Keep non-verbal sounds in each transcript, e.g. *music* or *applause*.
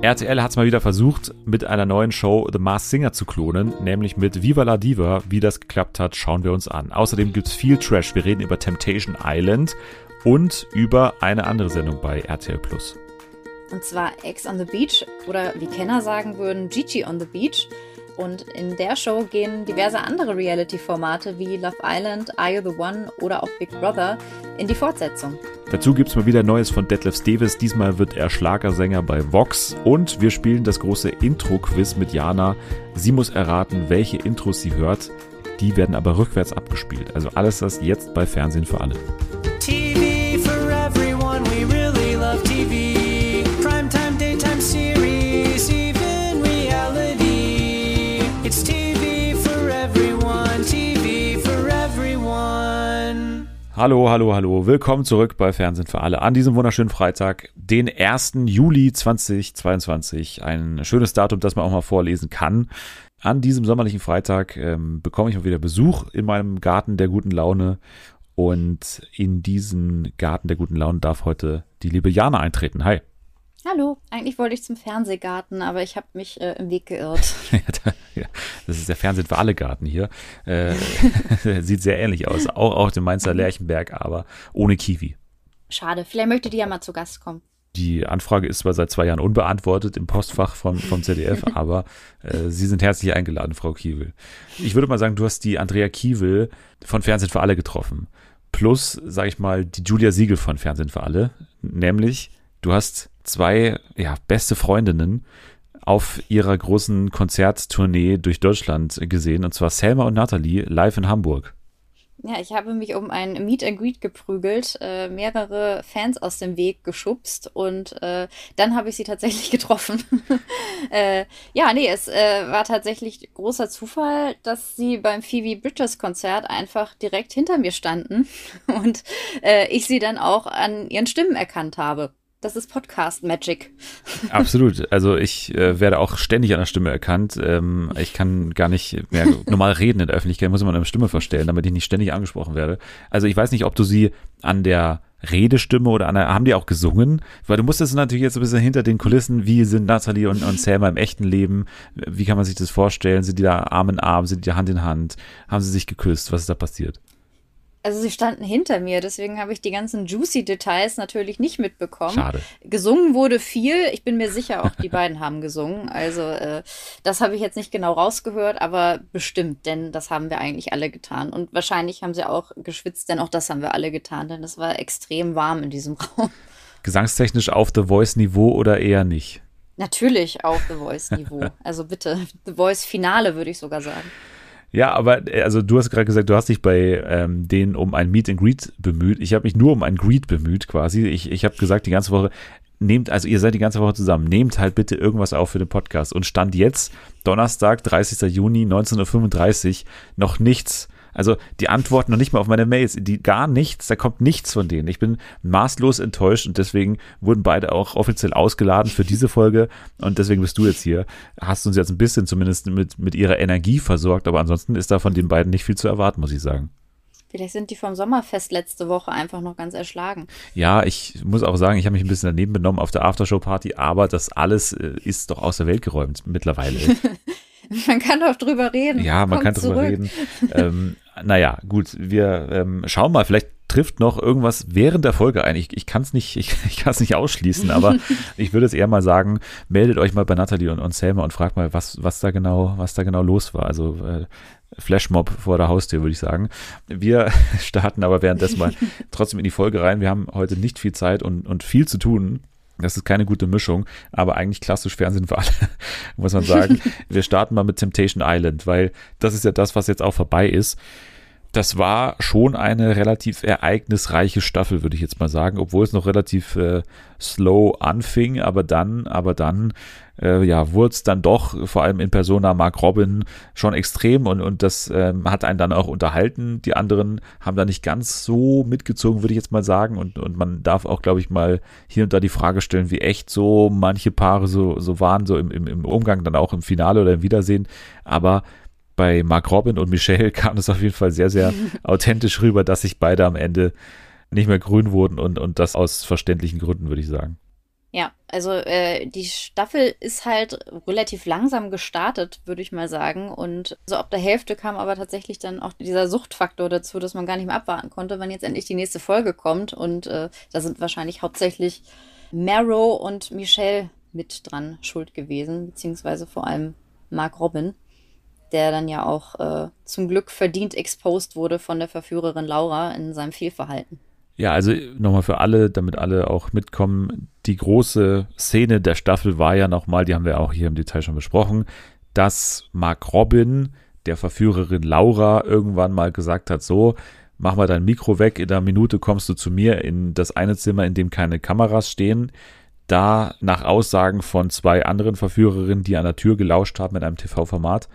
RTL hat es mal wieder versucht, mit einer neuen Show The Mars Singer zu klonen, nämlich mit Viva la Diva. Wie das geklappt hat, schauen wir uns an. Außerdem gibt es viel Trash. Wir reden über Temptation Island und über eine andere Sendung bei RTL Plus. Und zwar Ex on the Beach oder wie Kenner sagen würden, Gigi on the Beach. Und in der Show gehen diverse andere Reality-Formate wie Love Island, Are You the One oder auch Big Brother in die Fortsetzung. Dazu gibt es mal wieder Neues von Detlef Davis. Diesmal wird er Schlagersänger bei Vox. Und wir spielen das große Intro-Quiz mit Jana. Sie muss erraten, welche Intros sie hört. Die werden aber rückwärts abgespielt. Also alles das jetzt bei Fernsehen für alle. TV for everyone, we really love TV. Hallo, hallo, hallo. Willkommen zurück bei Fernsehen für alle an diesem wunderschönen Freitag, den 1. Juli 2022. Ein schönes Datum, das man auch mal vorlesen kann. An diesem sommerlichen Freitag ähm, bekomme ich mal wieder Besuch in meinem Garten der guten Laune. Und in diesen Garten der guten Laune darf heute die liebe Jana eintreten. Hi. Hallo, eigentlich wollte ich zum Fernsehgarten, aber ich habe mich äh, im Weg geirrt. *laughs* ja, das ist der Fernsehen für alle Garten hier. Äh, *laughs* sieht sehr ähnlich aus, auch auf dem Mainzer Lerchenberg, aber ohne Kiwi. Schade, vielleicht möchte die ja mal zu Gast kommen. Die Anfrage ist zwar seit zwei Jahren unbeantwortet im Postfach vom, vom ZDF, *laughs* aber äh, Sie sind herzlich eingeladen, Frau Kiewel. Ich würde mal sagen, du hast die Andrea Kiewel von Fernsehen für alle getroffen. Plus, sag ich mal, die Julia Siegel von Fernsehen für alle. Nämlich, du hast zwei ja, beste Freundinnen auf ihrer großen Konzerttournee durch Deutschland gesehen, und zwar Selma und Nathalie live in Hamburg. Ja, ich habe mich um ein Meet and Greet geprügelt, äh, mehrere Fans aus dem Weg geschubst und äh, dann habe ich sie tatsächlich *laughs* getroffen. *laughs* äh, ja, nee, es äh, war tatsächlich großer Zufall, dass sie beim Phoebe Bridgers Konzert einfach direkt hinter mir standen *laughs* und äh, ich sie dann auch an ihren Stimmen erkannt habe. Das ist Podcast Magic. *laughs* Absolut. Also ich äh, werde auch ständig an der Stimme erkannt. Ähm, ich kann gar nicht mehr normal reden in der Öffentlichkeit, muss immer eine Stimme verstellen, damit ich nicht ständig angesprochen werde. Also ich weiß nicht, ob du sie an der Redestimme oder an der, haben die auch gesungen? Weil du musstest natürlich jetzt ein bisschen hinter den Kulissen, wie sind Nathalie und, und Selma im echten Leben? Wie kann man sich das vorstellen? Sind die da Arm in Arm? Sind die Hand in Hand? Haben sie sich geküsst? Was ist da passiert? Also sie standen hinter mir, deswegen habe ich die ganzen juicy Details natürlich nicht mitbekommen. Schade. Gesungen wurde viel. Ich bin mir sicher, auch die beiden haben gesungen. Also äh, das habe ich jetzt nicht genau rausgehört, aber bestimmt, denn das haben wir eigentlich alle getan. Und wahrscheinlich haben sie auch geschwitzt, denn auch das haben wir alle getan, denn es war extrem warm in diesem *laughs* Raum. Gesangstechnisch auf The Voice Niveau oder eher nicht? Natürlich auf The Voice Niveau. *laughs* Also bitte, The Voice Finale würde ich sogar sagen. Ja, aber äh, also du hast gerade gesagt, du hast dich bei ähm, denen um ein Meet and Greet bemüht. Ich habe mich nur um ein Greet bemüht quasi. Ich, ich habe gesagt die ganze Woche, nehmt, also ihr seid die ganze Woche zusammen, nehmt halt bitte irgendwas auf für den Podcast. Und stand jetzt, Donnerstag, 30. Juni 1935, noch nichts also die antworten noch nicht mal auf meine Mails, die gar nichts, da kommt nichts von denen. Ich bin maßlos enttäuscht und deswegen wurden beide auch offiziell ausgeladen für diese Folge und deswegen bist du jetzt hier. Hast uns jetzt ein bisschen zumindest mit, mit ihrer Energie versorgt, aber ansonsten ist da von den beiden nicht viel zu erwarten, muss ich sagen. Vielleicht sind die vom Sommerfest letzte Woche einfach noch ganz erschlagen. Ja, ich muss auch sagen, ich habe mich ein bisschen daneben benommen auf der Aftershow-Party, aber das alles äh, ist doch aus der Welt geräumt mittlerweile. *laughs* man kann doch drüber reden. Ja, man Kommt kann drüber zurück. reden. ähm, naja, gut, wir ähm, schauen mal, vielleicht trifft noch irgendwas während der Folge ein. Ich, ich kann es nicht, ich, *laughs* ich nicht ausschließen, aber *laughs* ich würde es eher mal sagen, meldet euch mal bei Nathalie und, und Selma und fragt mal, was, was da genau, was da genau los war. Also äh, Flashmob vor der Haustür, würde ich sagen. Wir *laughs* starten aber währenddessen mal trotzdem in die Folge rein. Wir haben heute nicht viel Zeit und, und viel zu tun. Das ist keine gute Mischung, aber eigentlich klassisch Fernsehen für alle, *laughs* muss man sagen. *laughs* Wir starten mal mit Temptation Island, weil das ist ja das, was jetzt auch vorbei ist. Das war schon eine relativ ereignisreiche Staffel, würde ich jetzt mal sagen, obwohl es noch relativ äh, slow anfing, aber dann, aber dann äh, ja, wurde es dann doch, vor allem in Persona Mark Robin, schon extrem und, und das ähm, hat einen dann auch unterhalten. Die anderen haben da nicht ganz so mitgezogen, würde ich jetzt mal sagen. Und, und man darf auch, glaube ich, mal hier und da die Frage stellen, wie echt so manche Paare so, so waren, so im, im, im Umgang, dann auch im Finale oder im Wiedersehen. Aber bei Mark Robin und Michelle *laughs* kam es auf jeden Fall sehr, sehr *laughs* authentisch rüber, dass sich beide am Ende nicht mehr grün wurden und, und das aus verständlichen Gründen, würde ich sagen. Ja, also äh, die Staffel ist halt relativ langsam gestartet, würde ich mal sagen. Und so ab der Hälfte kam aber tatsächlich dann auch dieser Suchtfaktor dazu, dass man gar nicht mehr abwarten konnte, wann jetzt endlich die nächste Folge kommt. Und äh, da sind wahrscheinlich hauptsächlich Marrow und Michelle mit dran schuld gewesen, beziehungsweise vor allem Mark Robin, der dann ja auch äh, zum Glück verdient exposed wurde von der Verführerin Laura in seinem Fehlverhalten. Ja, also nochmal für alle, damit alle auch mitkommen, die große Szene der Staffel war ja nochmal, die haben wir auch hier im Detail schon besprochen, dass Mark Robin der Verführerin Laura irgendwann mal gesagt hat, so, mach mal dein Mikro weg, in einer Minute kommst du zu mir in das eine Zimmer, in dem keine Kameras stehen. Da nach Aussagen von zwei anderen Verführerinnen, die an der Tür gelauscht haben in einem TV-Format,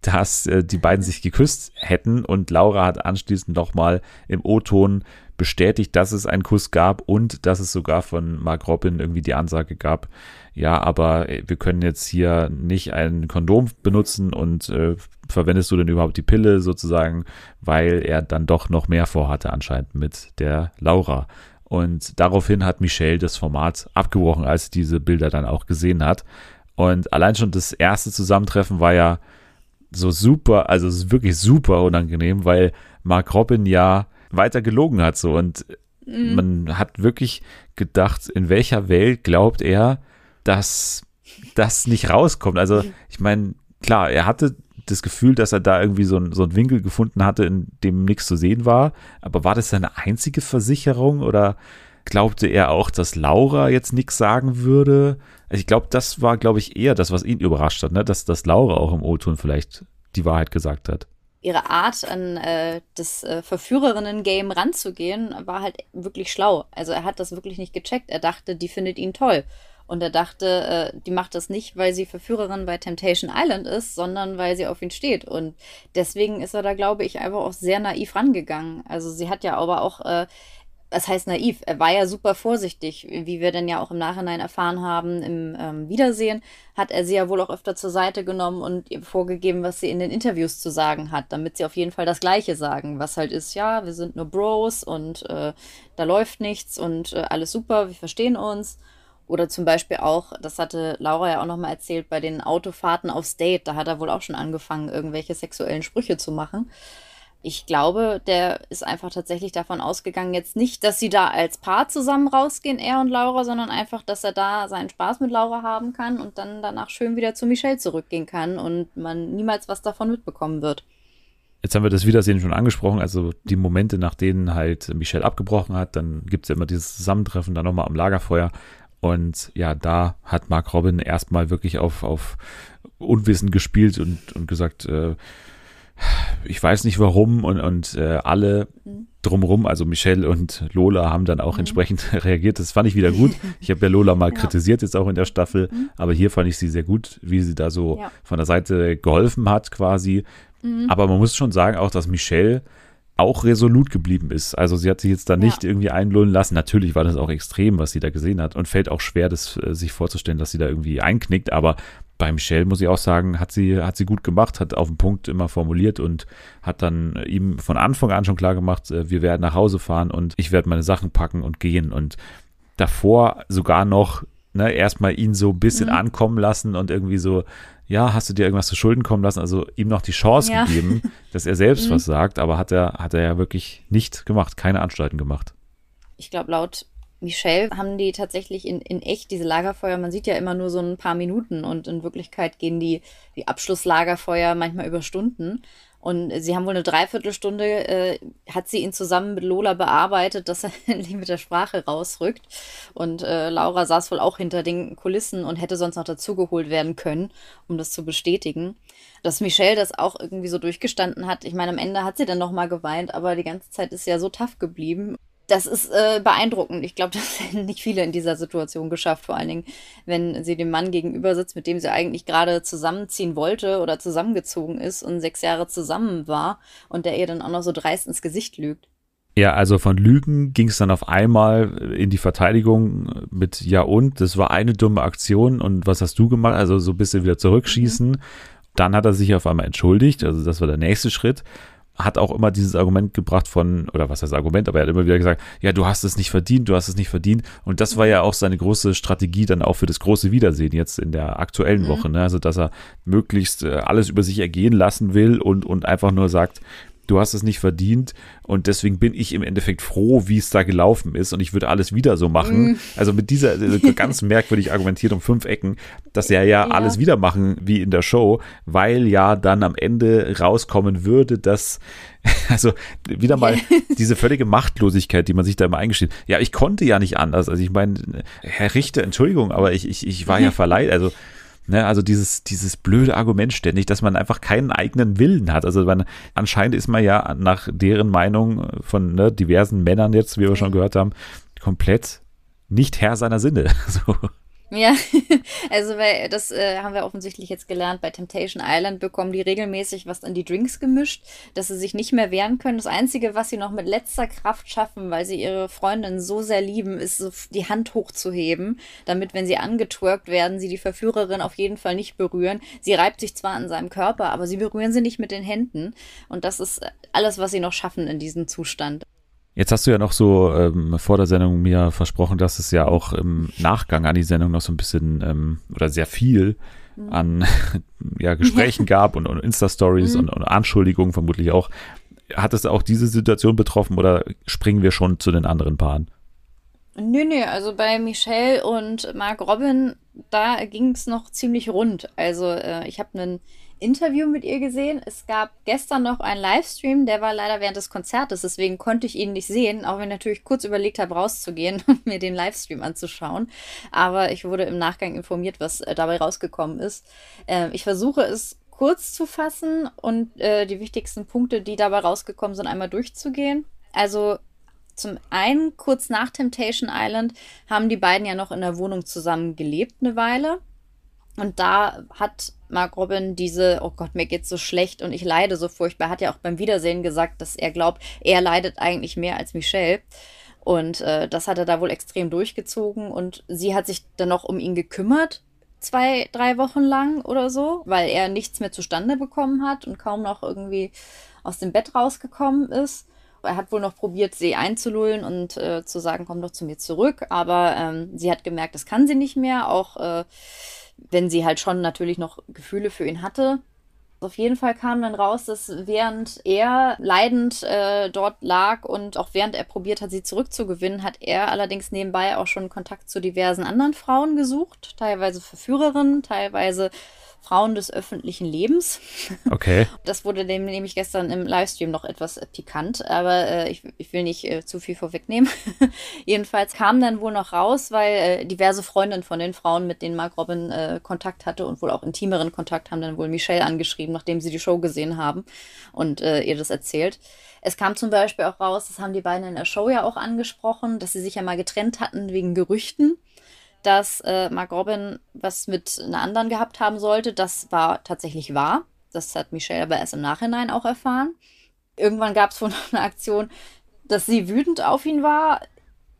dass äh, die beiden sich geküsst hätten und Laura hat anschließend nochmal im O-Ton bestätigt, dass es einen Kuss gab und dass es sogar von Mark Robin irgendwie die Ansage gab, ja, aber äh, wir können jetzt hier nicht ein Kondom benutzen und äh, verwendest du denn überhaupt die Pille sozusagen, weil er dann doch noch mehr vorhatte anscheinend mit der Laura. Und daraufhin hat Michelle das Format abgebrochen, als sie diese Bilder dann auch gesehen hat. Und allein schon das erste Zusammentreffen war ja so super, also wirklich super unangenehm, weil Mark Robin ja weiter gelogen hat so und mhm. man hat wirklich gedacht, in welcher Welt glaubt er, dass das nicht rauskommt. Also ich meine, klar, er hatte das Gefühl, dass er da irgendwie so, ein, so einen Winkel gefunden hatte, in dem nichts zu sehen war. Aber war das seine einzige Versicherung oder glaubte er auch, dass Laura jetzt nichts sagen würde? Also ich glaube, das war, glaube ich, eher das, was ihn überrascht hat, ne? dass, dass Laura auch im O-Ton vielleicht die Wahrheit gesagt hat ihre Art an äh, das äh, Verführerinnen-Game ranzugehen, war halt wirklich schlau. Also er hat das wirklich nicht gecheckt. Er dachte, die findet ihn toll. Und er dachte, äh, die macht das nicht, weil sie Verführerin bei Temptation Island ist, sondern weil sie auf ihn steht. Und deswegen ist er da, glaube ich, einfach auch sehr naiv rangegangen. Also sie hat ja aber auch äh, was heißt naiv? Er war ja super vorsichtig, wie wir denn ja auch im Nachhinein erfahren haben im ähm, Wiedersehen, hat er sie ja wohl auch öfter zur Seite genommen und ihr vorgegeben, was sie in den Interviews zu sagen hat, damit sie auf jeden Fall das Gleiche sagen, was halt ist, ja, wir sind nur Bros und äh, da läuft nichts und äh, alles super, wir verstehen uns. Oder zum Beispiel auch, das hatte Laura ja auch nochmal erzählt, bei den Autofahrten aufs Date, da hat er wohl auch schon angefangen, irgendwelche sexuellen Sprüche zu machen ich glaube, der ist einfach tatsächlich davon ausgegangen, jetzt nicht, dass sie da als Paar zusammen rausgehen, er und Laura, sondern einfach, dass er da seinen Spaß mit Laura haben kann und dann danach schön wieder zu Michelle zurückgehen kann und man niemals was davon mitbekommen wird. Jetzt haben wir das Wiedersehen schon angesprochen, also die Momente, nach denen halt Michelle abgebrochen hat, dann gibt es ja immer dieses Zusammentreffen dann nochmal am Lagerfeuer. Und ja, da hat Mark Robin erstmal wirklich auf, auf Unwissen gespielt und, und gesagt, äh, ich weiß nicht warum und, und äh, alle mhm. drumherum, also Michelle und Lola haben dann auch mhm. entsprechend *laughs* reagiert. Das fand ich wieder gut. Ich habe ja Lola mal *laughs* ja. kritisiert jetzt auch in der Staffel, mhm. aber hier fand ich sie sehr gut, wie sie da so ja. von der Seite geholfen hat quasi. Mhm. Aber man muss schon sagen auch, dass Michelle auch resolut geblieben ist. Also sie hat sich jetzt da nicht ja. irgendwie einlullen lassen. Natürlich war das auch extrem, was sie da gesehen hat und fällt auch schwer, das äh, sich vorzustellen, dass sie da irgendwie einknickt. Aber bei Michelle muss ich auch sagen, hat sie, hat sie gut gemacht, hat auf den Punkt immer formuliert und hat dann ihm von Anfang an schon klar gemacht, äh, wir werden nach Hause fahren und ich werde meine Sachen packen und gehen. Und davor sogar noch ne, erstmal ihn so ein bisschen mhm. ankommen lassen und irgendwie so, ja, hast du dir irgendwas zu Schulden kommen lassen? Also ihm noch die Chance ja. gegeben, *laughs* dass er selbst mhm. was sagt, aber hat er, hat er ja wirklich nicht gemacht, keine Anstalten gemacht. Ich glaube, laut Michelle haben die tatsächlich in, in echt diese Lagerfeuer, man sieht ja immer nur so ein paar Minuten und in Wirklichkeit gehen die, die Abschlusslagerfeuer manchmal über Stunden. Und sie haben wohl eine Dreiviertelstunde, äh, hat sie ihn zusammen mit Lola bearbeitet, dass er *laughs* endlich mit der Sprache rausrückt. Und äh, Laura saß wohl auch hinter den Kulissen und hätte sonst noch dazugeholt werden können, um das zu bestätigen. Dass Michelle das auch irgendwie so durchgestanden hat. Ich meine, am Ende hat sie dann nochmal geweint, aber die ganze Zeit ist sie ja so tough geblieben das ist äh, beeindruckend. Ich glaube, *laughs* das hätten nicht viele in dieser Situation geschafft, vor allen Dingen, wenn sie dem Mann gegenüber sitzt, mit dem sie eigentlich gerade zusammenziehen wollte oder zusammengezogen ist und sechs Jahre zusammen war und der ihr dann auch noch so dreist ins Gesicht lügt. Ja, also von Lügen ging es dann auf einmal in die Verteidigung mit Ja und, das war eine dumme Aktion und was hast du gemacht? Also so ein bisschen wieder zurückschießen. Mhm. Dann hat er sich auf einmal entschuldigt, also das war der nächste Schritt. Hat auch immer dieses Argument gebracht von, oder was heißt Argument, aber er hat immer wieder gesagt, ja, du hast es nicht verdient, du hast es nicht verdient. Und das war ja auch seine große Strategie dann auch für das große Wiedersehen jetzt in der aktuellen mhm. Woche. Ne? Also, dass er möglichst äh, alles über sich ergehen lassen will und, und einfach nur sagt, du hast es nicht verdient und deswegen bin ich im Endeffekt froh, wie es da gelaufen ist und ich würde alles wieder so machen. Mm. Also mit dieser *laughs* ganz merkwürdig argumentiert um fünf Ecken, dass er ja, ja, alles wieder machen wie in der Show, weil ja dann am Ende rauskommen würde, dass *laughs* also wieder mal *laughs* diese völlige Machtlosigkeit, die man sich da immer eingesteht. Ja, ich konnte ja nicht anders. Also ich meine, Herr Richter, Entschuldigung, aber ich, ich, ich war ja verleiht. Also Ne, also dieses, dieses blöde Argument ständig, dass man einfach keinen eigenen Willen hat. Also man, anscheinend ist man ja nach deren Meinung von ne, diversen Männern jetzt, wie wir schon gehört haben, komplett nicht Herr seiner Sinne. *laughs* So. Ja, *laughs* also weil das äh, haben wir offensichtlich jetzt gelernt. Bei Temptation Island bekommen die regelmäßig was an die Drinks gemischt, dass sie sich nicht mehr wehren können. Das Einzige, was sie noch mit letzter Kraft schaffen, weil sie ihre Freundin so sehr lieben, ist so die Hand hochzuheben, damit, wenn sie angetwerkt werden, sie die Verführerin auf jeden Fall nicht berühren. Sie reibt sich zwar an seinem Körper, aber sie berühren sie nicht mit den Händen. Und das ist alles, was sie noch schaffen in diesem Zustand. Jetzt hast du ja noch so ähm, vor der Sendung mir versprochen, dass es ja auch im Nachgang an die Sendung noch so ein bisschen ähm, oder sehr viel mhm. an *laughs* ja, Gesprächen *laughs* gab und, und Insta-Stories mhm. und, und Anschuldigungen vermutlich auch. Hat es auch diese Situation betroffen oder springen wir schon zu den anderen Paaren? Nö, nö, also bei Michelle und Mark Robin, da ging es noch ziemlich rund. Also äh, ich habe einen Interview mit ihr gesehen. Es gab gestern noch einen Livestream, der war leider während des Konzertes, deswegen konnte ich ihn nicht sehen, auch wenn ich natürlich kurz überlegt habe, rauszugehen und *laughs* mir den Livestream anzuschauen. Aber ich wurde im Nachgang informiert, was äh, dabei rausgekommen ist. Äh, ich versuche es kurz zu fassen und äh, die wichtigsten Punkte, die dabei rausgekommen sind, einmal durchzugehen. Also zum einen, kurz nach Temptation Island, haben die beiden ja noch in der Wohnung zusammen gelebt eine Weile. Und da hat Mark Robin diese, oh Gott, mir geht's so schlecht und ich leide so furchtbar, hat ja auch beim Wiedersehen gesagt, dass er glaubt, er leidet eigentlich mehr als Michelle. Und äh, das hat er da wohl extrem durchgezogen und sie hat sich dann noch um ihn gekümmert, zwei, drei Wochen lang oder so, weil er nichts mehr zustande bekommen hat und kaum noch irgendwie aus dem Bett rausgekommen ist. Er hat wohl noch probiert, sie einzulullen und äh, zu sagen, komm doch zu mir zurück, aber ähm, sie hat gemerkt, das kann sie nicht mehr. Auch äh, wenn sie halt schon natürlich noch Gefühle für ihn hatte. Auf jeden Fall kam dann raus, dass während er leidend äh, dort lag und auch während er probiert hat, sie zurückzugewinnen, hat er allerdings nebenbei auch schon Kontakt zu diversen anderen Frauen gesucht, teilweise Verführerinnen, teilweise Frauen des öffentlichen Lebens. Okay. *laughs* Das wurde dem nämlich gestern im Livestream noch etwas pikant, aber äh, ich, ich will nicht äh, zu viel vorwegnehmen. *laughs* Jedenfalls kam dann wohl noch raus, weil äh, diverse Freundinnen von den Frauen, mit denen Mark Robin äh, Kontakt hatte und wohl auch intimeren Kontakt, haben dann wohl Michelle angeschrieben, nachdem sie die Show gesehen haben und äh, ihr das erzählt. Es kam zum Beispiel auch raus, das haben die beiden in der Show ja auch angesprochen, dass sie sich ja mal getrennt hatten wegen Gerüchten dass äh, Mark Robin was mit einer anderen gehabt haben sollte. Das war tatsächlich wahr. Das hat Michelle aber erst im Nachhinein auch erfahren. Irgendwann gab es wohl noch eine Aktion, dass sie wütend auf ihn war,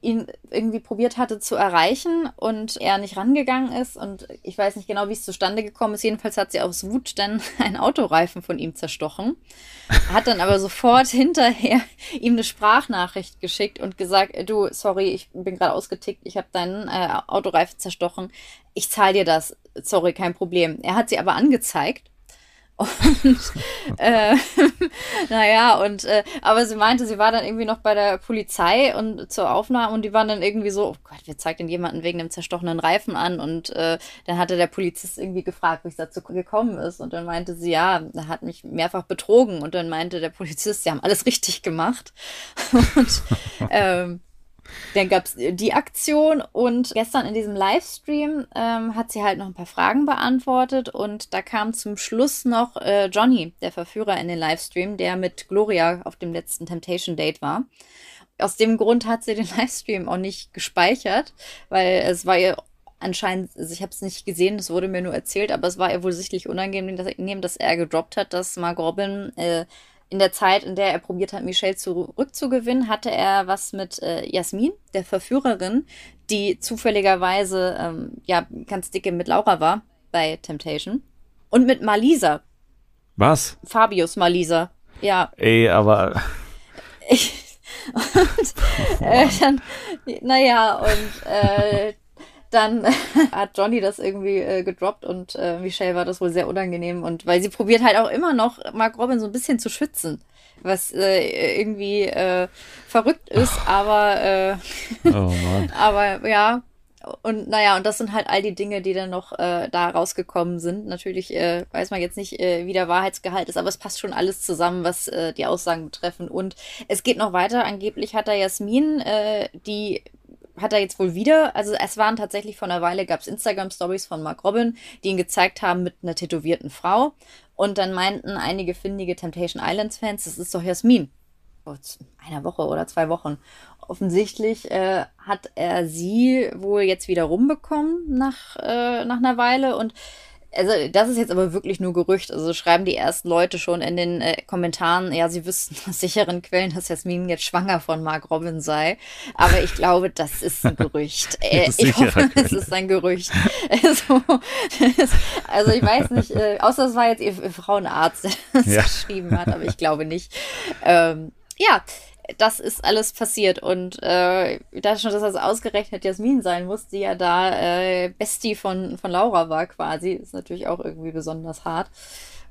ihn irgendwie probiert hatte zu erreichen und er nicht rangegangen ist. Und ich weiß nicht genau, wie es zustande gekommen ist. Jedenfalls hat sie aus Wut dann *laughs* einen Autoreifen von ihm zerstochen. Hat dann aber sofort *laughs* hinterher ihm eine Sprachnachricht geschickt und gesagt, du, sorry, ich bin gerade ausgetickt, ich habe deinen äh, Autoreifen zerstochen. Ich zahle dir das. Sorry, kein Problem. Er hat sie aber angezeigt und äh, *laughs* naja, und äh, aber sie meinte, sie war dann irgendwie noch bei der Polizei und zur Aufnahme und die waren dann irgendwie so, oh Gott, zeigt denn jemanden wegen einem zerstochenen Reifen an? Und äh, dann hatte der Polizist irgendwie gefragt, wie es dazu gekommen ist. Und dann meinte sie, ja, er hat mich mehrfach betrogen. Und dann meinte der Polizist, sie haben alles richtig gemacht. *laughs* und ähm, dann gab es die Aktion und gestern in diesem Livestream ähm, hat sie halt noch ein paar Fragen beantwortet und da kam zum Schluss noch äh, Johnny, der Verführer in den Livestream, der mit Gloria auf dem letzten Temptation Date war. Aus dem Grund hat sie den *laughs* Livestream auch nicht gespeichert, weil es war ihr anscheinend, also ich habe es nicht gesehen, es wurde mir nur erzählt, aber es war ihr wohl sichtlich unangenehm, dass, er gedroppt hat, dass Mark Robin äh, in der Zeit, in der er probiert hat, Michelle zurückzugewinnen, hatte er was mit äh, Jasmin, der Verführerin, die zufälligerweise ähm, ja ganz dicke mit Laura war bei Temptation. Und mit Malisa. Was? Fabius Malisa. ja. Ey, aber. Ich, *laughs* und, äh, dann, naja, und äh, dann *laughs* hat Johnny das irgendwie äh, gedroppt und äh, Michelle war das wohl sehr unangenehm und weil sie probiert halt auch immer noch Mark Robin so ein bisschen zu schützen, was äh, irgendwie äh, verrückt ist, aber äh, *laughs* oh aber ja, und naja, und das sind halt all die Dinge, die dann noch äh, da rausgekommen sind. Natürlich äh, weiß man jetzt nicht, äh, wie der Wahrheitsgehalt ist, aber es passt schon alles zusammen, was äh, die Aussagen betreffen. Und es geht noch weiter. Angeblich hat da Jasmin, äh, die hat er jetzt wohl wieder, also es waren tatsächlich vor einer Weile, gab es Instagram-Stories von Mark Robin, die ihn gezeigt haben mit einer tätowierten Frau. Und dann meinten einige findige Temptation Islands-Fans, das ist doch Jasmin. Vor einer Woche oder zwei Wochen offensichtlich äh, hat er sie wohl jetzt wieder rumbekommen nach, äh, nach einer Weile und also das ist jetzt aber wirklich nur Gerücht. Also schreiben die ersten Leute schon in den äh, Kommentaren, ja, sie wüssten *laughs* aus sicheren Quellen, dass Jasmin jetzt schwanger von Mark Robin sei. Aber ich glaube, das ist ein Gerücht. *laughs* Äh, ich hoffe, *laughs* es ist ein Gerücht. Also, also ich weiß nicht, äh, außer es war jetzt ihr, ihr Frauenarzt, der das ja. geschrieben hat, aber ich glaube nicht. Ähm, ja, das ist alles passiert. Und äh, da schon, dass das ausgerechnet Jasmin sein muss, die ja da äh, Bestie von, von Laura war quasi, ist natürlich auch irgendwie besonders hart.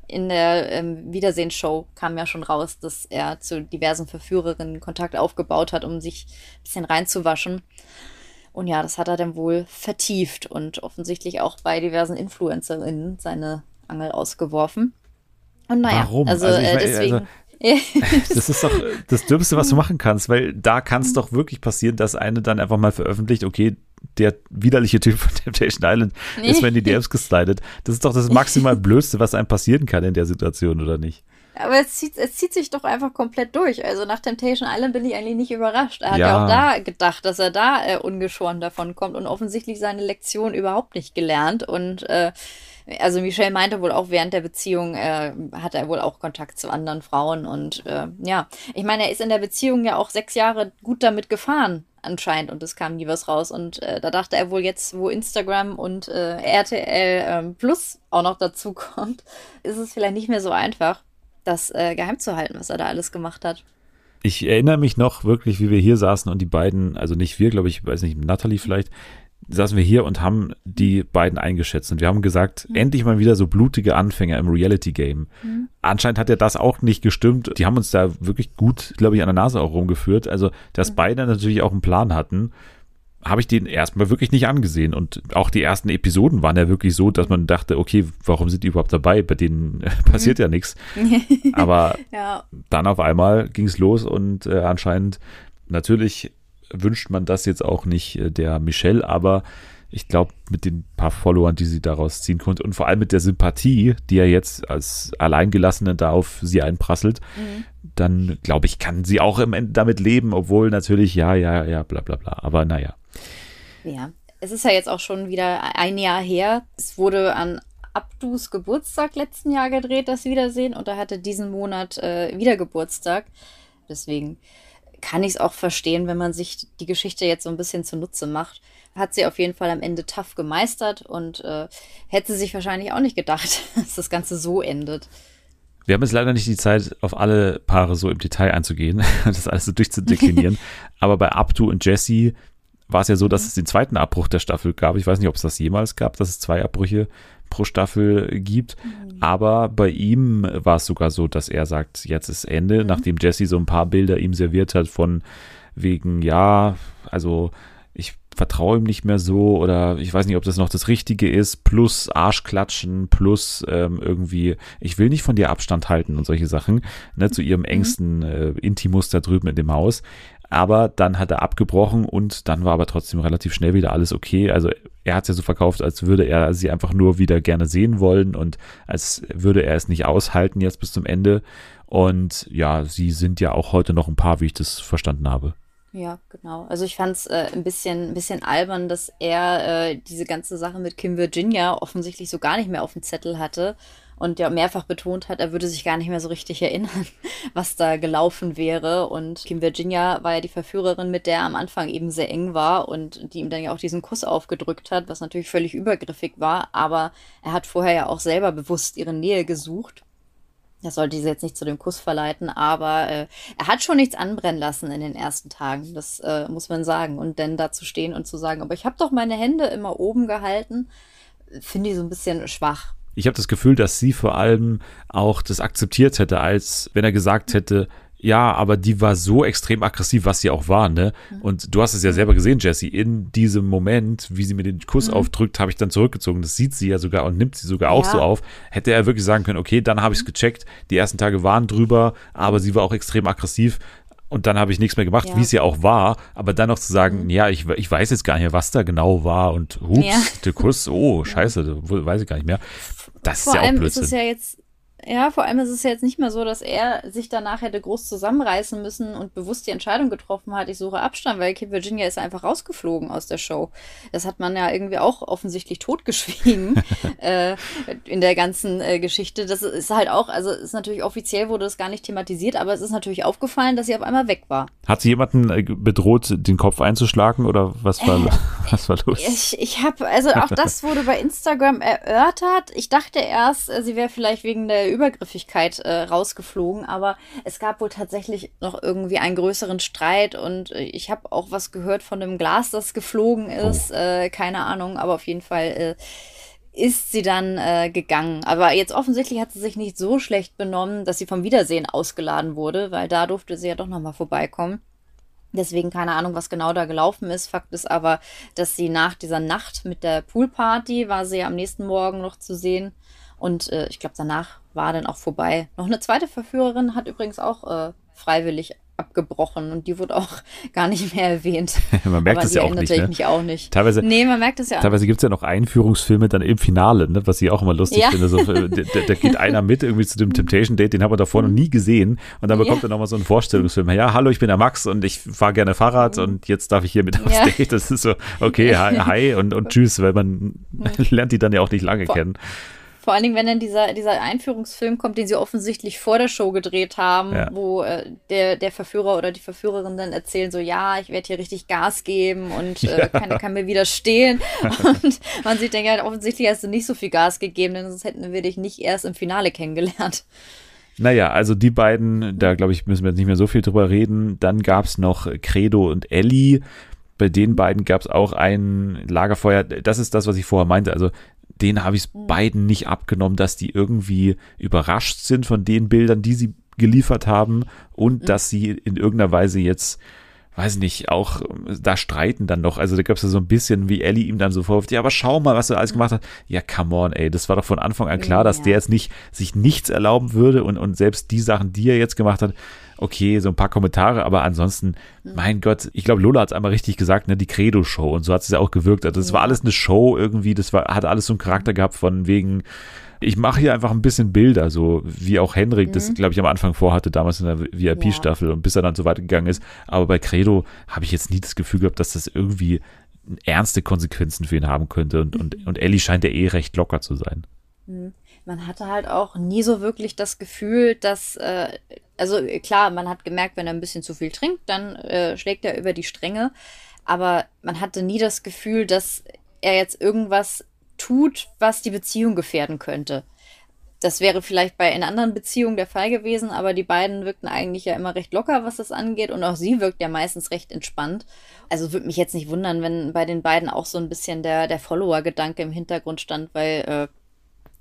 In der ähm, Wiedersehen-Show kam ja schon raus, dass er zu diversen Verführerinnen Kontakt aufgebaut hat, um sich ein bisschen reinzuwaschen. Und ja, das hat er dann wohl vertieft und offensichtlich auch bei diversen Influencerinnen seine Angel ausgeworfen. Und naja, Warum? also, also äh, deswegen. Also das ist doch das Dümmste, was du machen kannst, weil da kann es doch wirklich passieren, dass eine dann einfach mal veröffentlicht, okay, der widerliche Typ von *laughs* Temptation Island ist mir in die DMs geslidet. Das ist doch das *laughs* maximal Blödste, was einem passieren kann in der Situation, oder nicht? Aber es zieht, es zieht sich doch einfach komplett durch. Also nach Temptation Island bin ich eigentlich nicht überrascht. Er hat ja, ja auch da gedacht, dass er da äh, ungeschoren davon kommt und offensichtlich seine Lektion überhaupt nicht gelernt. Und äh, also Michelle meinte wohl auch während der Beziehung äh, hat er wohl auch Kontakt zu anderen Frauen und äh, ja, ich meine, er ist in der Beziehung ja auch sechs Jahre gut damit gefahren anscheinend und es kam nie was raus und äh, da dachte er wohl jetzt, wo Instagram und äh, RTL ähm, Plus auch noch dazu *laughs* kommt, ist es vielleicht nicht mehr so einfach, das äh, geheim zu halten, was er da alles gemacht hat. Ich erinnere mich noch wirklich, wie wir hier saßen und die beiden, also nicht wir, glaube ich, weiß nicht, Natalie vielleicht, saßen wir hier und haben die beiden eingeschätzt und wir haben gesagt, mhm. endlich mal wieder so blutige Anfänger im Reality-Game. Mhm. Anscheinend hat ja das auch nicht gestimmt. Die haben uns da wirklich gut, glaube ich, an der Nase auch rumgeführt. Also, dass mhm. beide natürlich auch einen Plan hatten, habe ich den erstmal wirklich nicht angesehen. Und auch die ersten Episoden waren ja wirklich so, dass man dachte, okay, warum sind die überhaupt dabei? Bei denen *laughs* passiert ja nichts. *laughs* Aber ja. dann auf einmal ging es los und äh, anscheinend natürlich wünscht man das jetzt auch nicht äh, der Michelle, aber ich glaube, mit den paar Followern, die sie daraus ziehen konnte und vor allem mit der Sympathie, die ja jetzt als Alleingelassene da auf sie einprasselt, mhm. dann glaube ich, kann sie auch im Ende damit leben, obwohl natürlich, ja, ja, ja, bla bla bla. Aber naja. Ja, es ist ja jetzt auch schon wieder ein Jahr her. Es wurde an Abdus Geburtstag letzten Jahr gedreht, das Wiedersehen, und er hatte diesen Monat äh, wieder Geburtstag. Deswegen kann ich es auch verstehen, wenn man sich die Geschichte jetzt so ein bisschen zunutze macht. Hat sie auf jeden Fall am Ende tough gemeistert und äh, hätte sich wahrscheinlich auch nicht gedacht, *laughs* dass das Ganze so endet. Wir haben jetzt leider nicht die Zeit, auf alle Paare so im Detail einzugehen, *laughs* das alles so durchzudeklinieren. *laughs* Aber bei Abdu und Jesse war es ja so, dass es den zweiten Abbruch der Staffel gab. Ich weiß nicht, ob es das jemals gab, dass es zwei Abbrüche pro Staffel gibt. Mhm. Aber bei ihm war es sogar so, dass er sagt, jetzt ist Ende, mhm. nachdem Jesse so ein paar Bilder ihm serviert hat von wegen, ja, also ich vertraue ihm nicht mehr so oder ich weiß nicht, ob das noch das Richtige ist, plus Arschklatschen, plus ähm, irgendwie, ich will nicht von dir Abstand halten und solche Sachen, ne, zu ihrem mhm. engsten äh, Intimus da drüben in dem Haus. Aber dann hat er abgebrochen und dann war aber trotzdem relativ schnell wieder alles okay. Also er hat es ja so verkauft, als würde er sie einfach nur wieder gerne sehen wollen und als würde er es nicht aushalten jetzt bis zum Ende. Und ja, sie sind ja auch heute noch ein paar, wie ich das verstanden habe. Ja, genau. Also ich fand es äh, ein bisschen, bisschen albern, dass er äh, diese ganze Sache mit Kim Virginia offensichtlich so gar nicht mehr auf dem Zettel hatte und ja mehrfach betont hat, er würde sich gar nicht mehr so richtig erinnern, *laughs* was da gelaufen wäre. Und Kim Virginia war ja die Verführerin, mit der er am Anfang eben sehr eng war und die ihm dann ja auch diesen Kuss aufgedrückt hat, was natürlich völlig übergriffig war. Aber er hat vorher ja auch selber bewusst ihre Nähe gesucht. Das sollte sie jetzt nicht zu dem Kuss verleiten, aber äh, er hat schon nichts anbrennen lassen in den ersten Tagen. Das äh, muss man sagen. Und dann da zu stehen und zu sagen, aber ich habe doch meine Hände immer oben gehalten, finde ich so ein bisschen schwach. Ich habe das Gefühl, dass sie vor allem auch das akzeptiert hätte, als wenn er gesagt hätte, ja, aber die war so extrem aggressiv, was sie auch war, ne? Mhm. Und du hast es ja selber gesehen, Jesse, in diesem Moment, wie sie mir den Kuss mhm. aufdrückt, habe ich dann zurückgezogen. Das sieht sie ja sogar und nimmt sie sogar auch ja. so auf. Hätte er wirklich sagen können, okay, dann habe ich es gecheckt. Die ersten Tage waren drüber, aber sie war auch extrem aggressiv. Und dann habe ich nichts mehr gemacht, ja. wie es ja auch war. Aber dann noch zu sagen, mhm. ja, ich, ich weiß jetzt gar nicht mehr, was da genau war. Und hups, ja. der Kuss, oh, *laughs* scheiße, weiß ich gar nicht mehr. Das Vor ist ja auch Blödsinn. Ist es ja jetzt ja, vor allem ist es jetzt nicht mehr so, dass er sich danach hätte groß zusammenreißen müssen und bewusst die Entscheidung getroffen hat, ich suche Abstand, weil Kid Virginia ist einfach rausgeflogen aus der Show. Das hat man ja irgendwie auch offensichtlich totgeschwiegen *laughs* äh, in der ganzen äh, Geschichte. Das ist halt auch, also ist natürlich offiziell wurde das gar nicht thematisiert, aber es ist natürlich aufgefallen, dass sie auf einmal weg war. Hat sie jemanden äh, bedroht, den Kopf einzuschlagen oder was war, äh, *laughs* was war los? Ich, ich habe, also auch das *laughs* wurde bei Instagram erörtert. Ich dachte erst, äh, sie wäre vielleicht wegen der Übergriffigkeit äh, rausgeflogen, aber es gab wohl tatsächlich noch irgendwie einen größeren Streit und äh, ich habe auch was gehört von einem Glas, das geflogen ist. Oh. Äh, keine Ahnung, aber auf jeden Fall äh, ist sie dann äh, gegangen. Aber jetzt offensichtlich hat sie sich nicht so schlecht benommen, dass sie vom Wiedersehen ausgeladen wurde, weil da durfte sie ja doch nochmal vorbeikommen. Deswegen keine Ahnung, was genau da gelaufen ist. Fakt ist aber, dass sie nach dieser Nacht mit der Poolparty war sie ja am nächsten Morgen noch zu sehen. Und äh, ich glaube, danach war dann auch vorbei. Noch eine zweite Verführerin hat übrigens auch äh, freiwillig abgebrochen und die wurde auch *laughs* gar nicht mehr erwähnt. *laughs* man merkt es ja auch nicht. Ne? mich auch nicht. Teilweise, nee, man merkt es ja Teilweise gibt es ja noch Einführungsfilme dann im Finale, ne, was ich auch immer lustig ja. finde. So, da, da, geht einer mit irgendwie zu dem Temptation Date, den haben wir davor noch nie gesehen und dann bekommt ja. er nochmal so einen Vorstellungsfilm. Ja, hallo, ich bin der Max und ich fahre gerne Fahrrad mhm. und jetzt darf ich hier mit aufs ja. Date. Das ist so, okay, hi, hi und, und *laughs* tschüss, weil man lernt die dann ja auch nicht lange Vor kennen. Vor allen Dingen, wenn dann dieser, dieser Einführungsfilm kommt, den sie offensichtlich vor der Show gedreht haben, ja. wo äh, der, der Verführer oder die Verführerin dann erzählen, so ja, ich werde hier richtig Gas geben und äh, ja. keiner kann mir widerstehen. *laughs* und man sieht dann ja, offensichtlich hast du nicht so viel Gas gegeben, denn sonst hätten wir dich nicht erst im Finale kennengelernt. Naja, also die beiden, da glaube ich, müssen wir jetzt nicht mehr so viel drüber reden. Dann gab es noch Credo und Ellie. Bei den beiden gab es auch ein Lagerfeuer. Das ist das, was ich vorher meinte. Also denen habe ich es mhm. beiden nicht abgenommen, dass die irgendwie überrascht sind von den Bildern, die sie geliefert haben und mhm. dass sie in irgendeiner Weise jetzt weiß nicht, auch da streiten dann noch. Also da gab es ja so ein bisschen, wie Ellie ihm dann so vorwirft, ja, aber schau mal, was er alles mhm. gemacht hat. Ja, come on, ey, das war doch von Anfang an klar, dass der jetzt nicht sich nichts erlauben würde und, und selbst die Sachen, die er jetzt gemacht hat, okay, so ein paar Kommentare, aber ansonsten, mhm. mein Gott, ich glaube, Lola hat es einmal richtig gesagt, ne, die Credo-Show und so hat es ja auch gewirkt. Also das ja. war alles eine Show irgendwie, das war, hat alles so einen Charakter gehabt von wegen, ich mache hier einfach ein bisschen Bilder, so wie auch Henrik mhm. das, glaube ich, am Anfang vorhatte, damals in der VIP-Staffel ja. und bis er dann so weitergegangen ist. Aber bei Credo habe ich jetzt nie das Gefühl gehabt, dass das irgendwie ernste Konsequenzen für ihn haben könnte. Und, und, und Ellie scheint ja eh recht locker zu sein. Mhm man hatte halt auch nie so wirklich das Gefühl, dass, äh, also klar, man hat gemerkt, wenn er ein bisschen zu viel trinkt, dann äh, schlägt er über die Stränge. Aber man hatte nie das Gefühl, dass er jetzt irgendwas tut, was die Beziehung gefährden könnte. Das wäre vielleicht bei in anderen Beziehungen der Fall gewesen, aber die beiden wirkten eigentlich ja immer recht locker, was das angeht. Und auch sie wirkt ja meistens recht entspannt. Also würde mich jetzt nicht wundern, wenn bei den beiden auch so ein bisschen der, der Follower-Gedanke im Hintergrund stand, weil äh,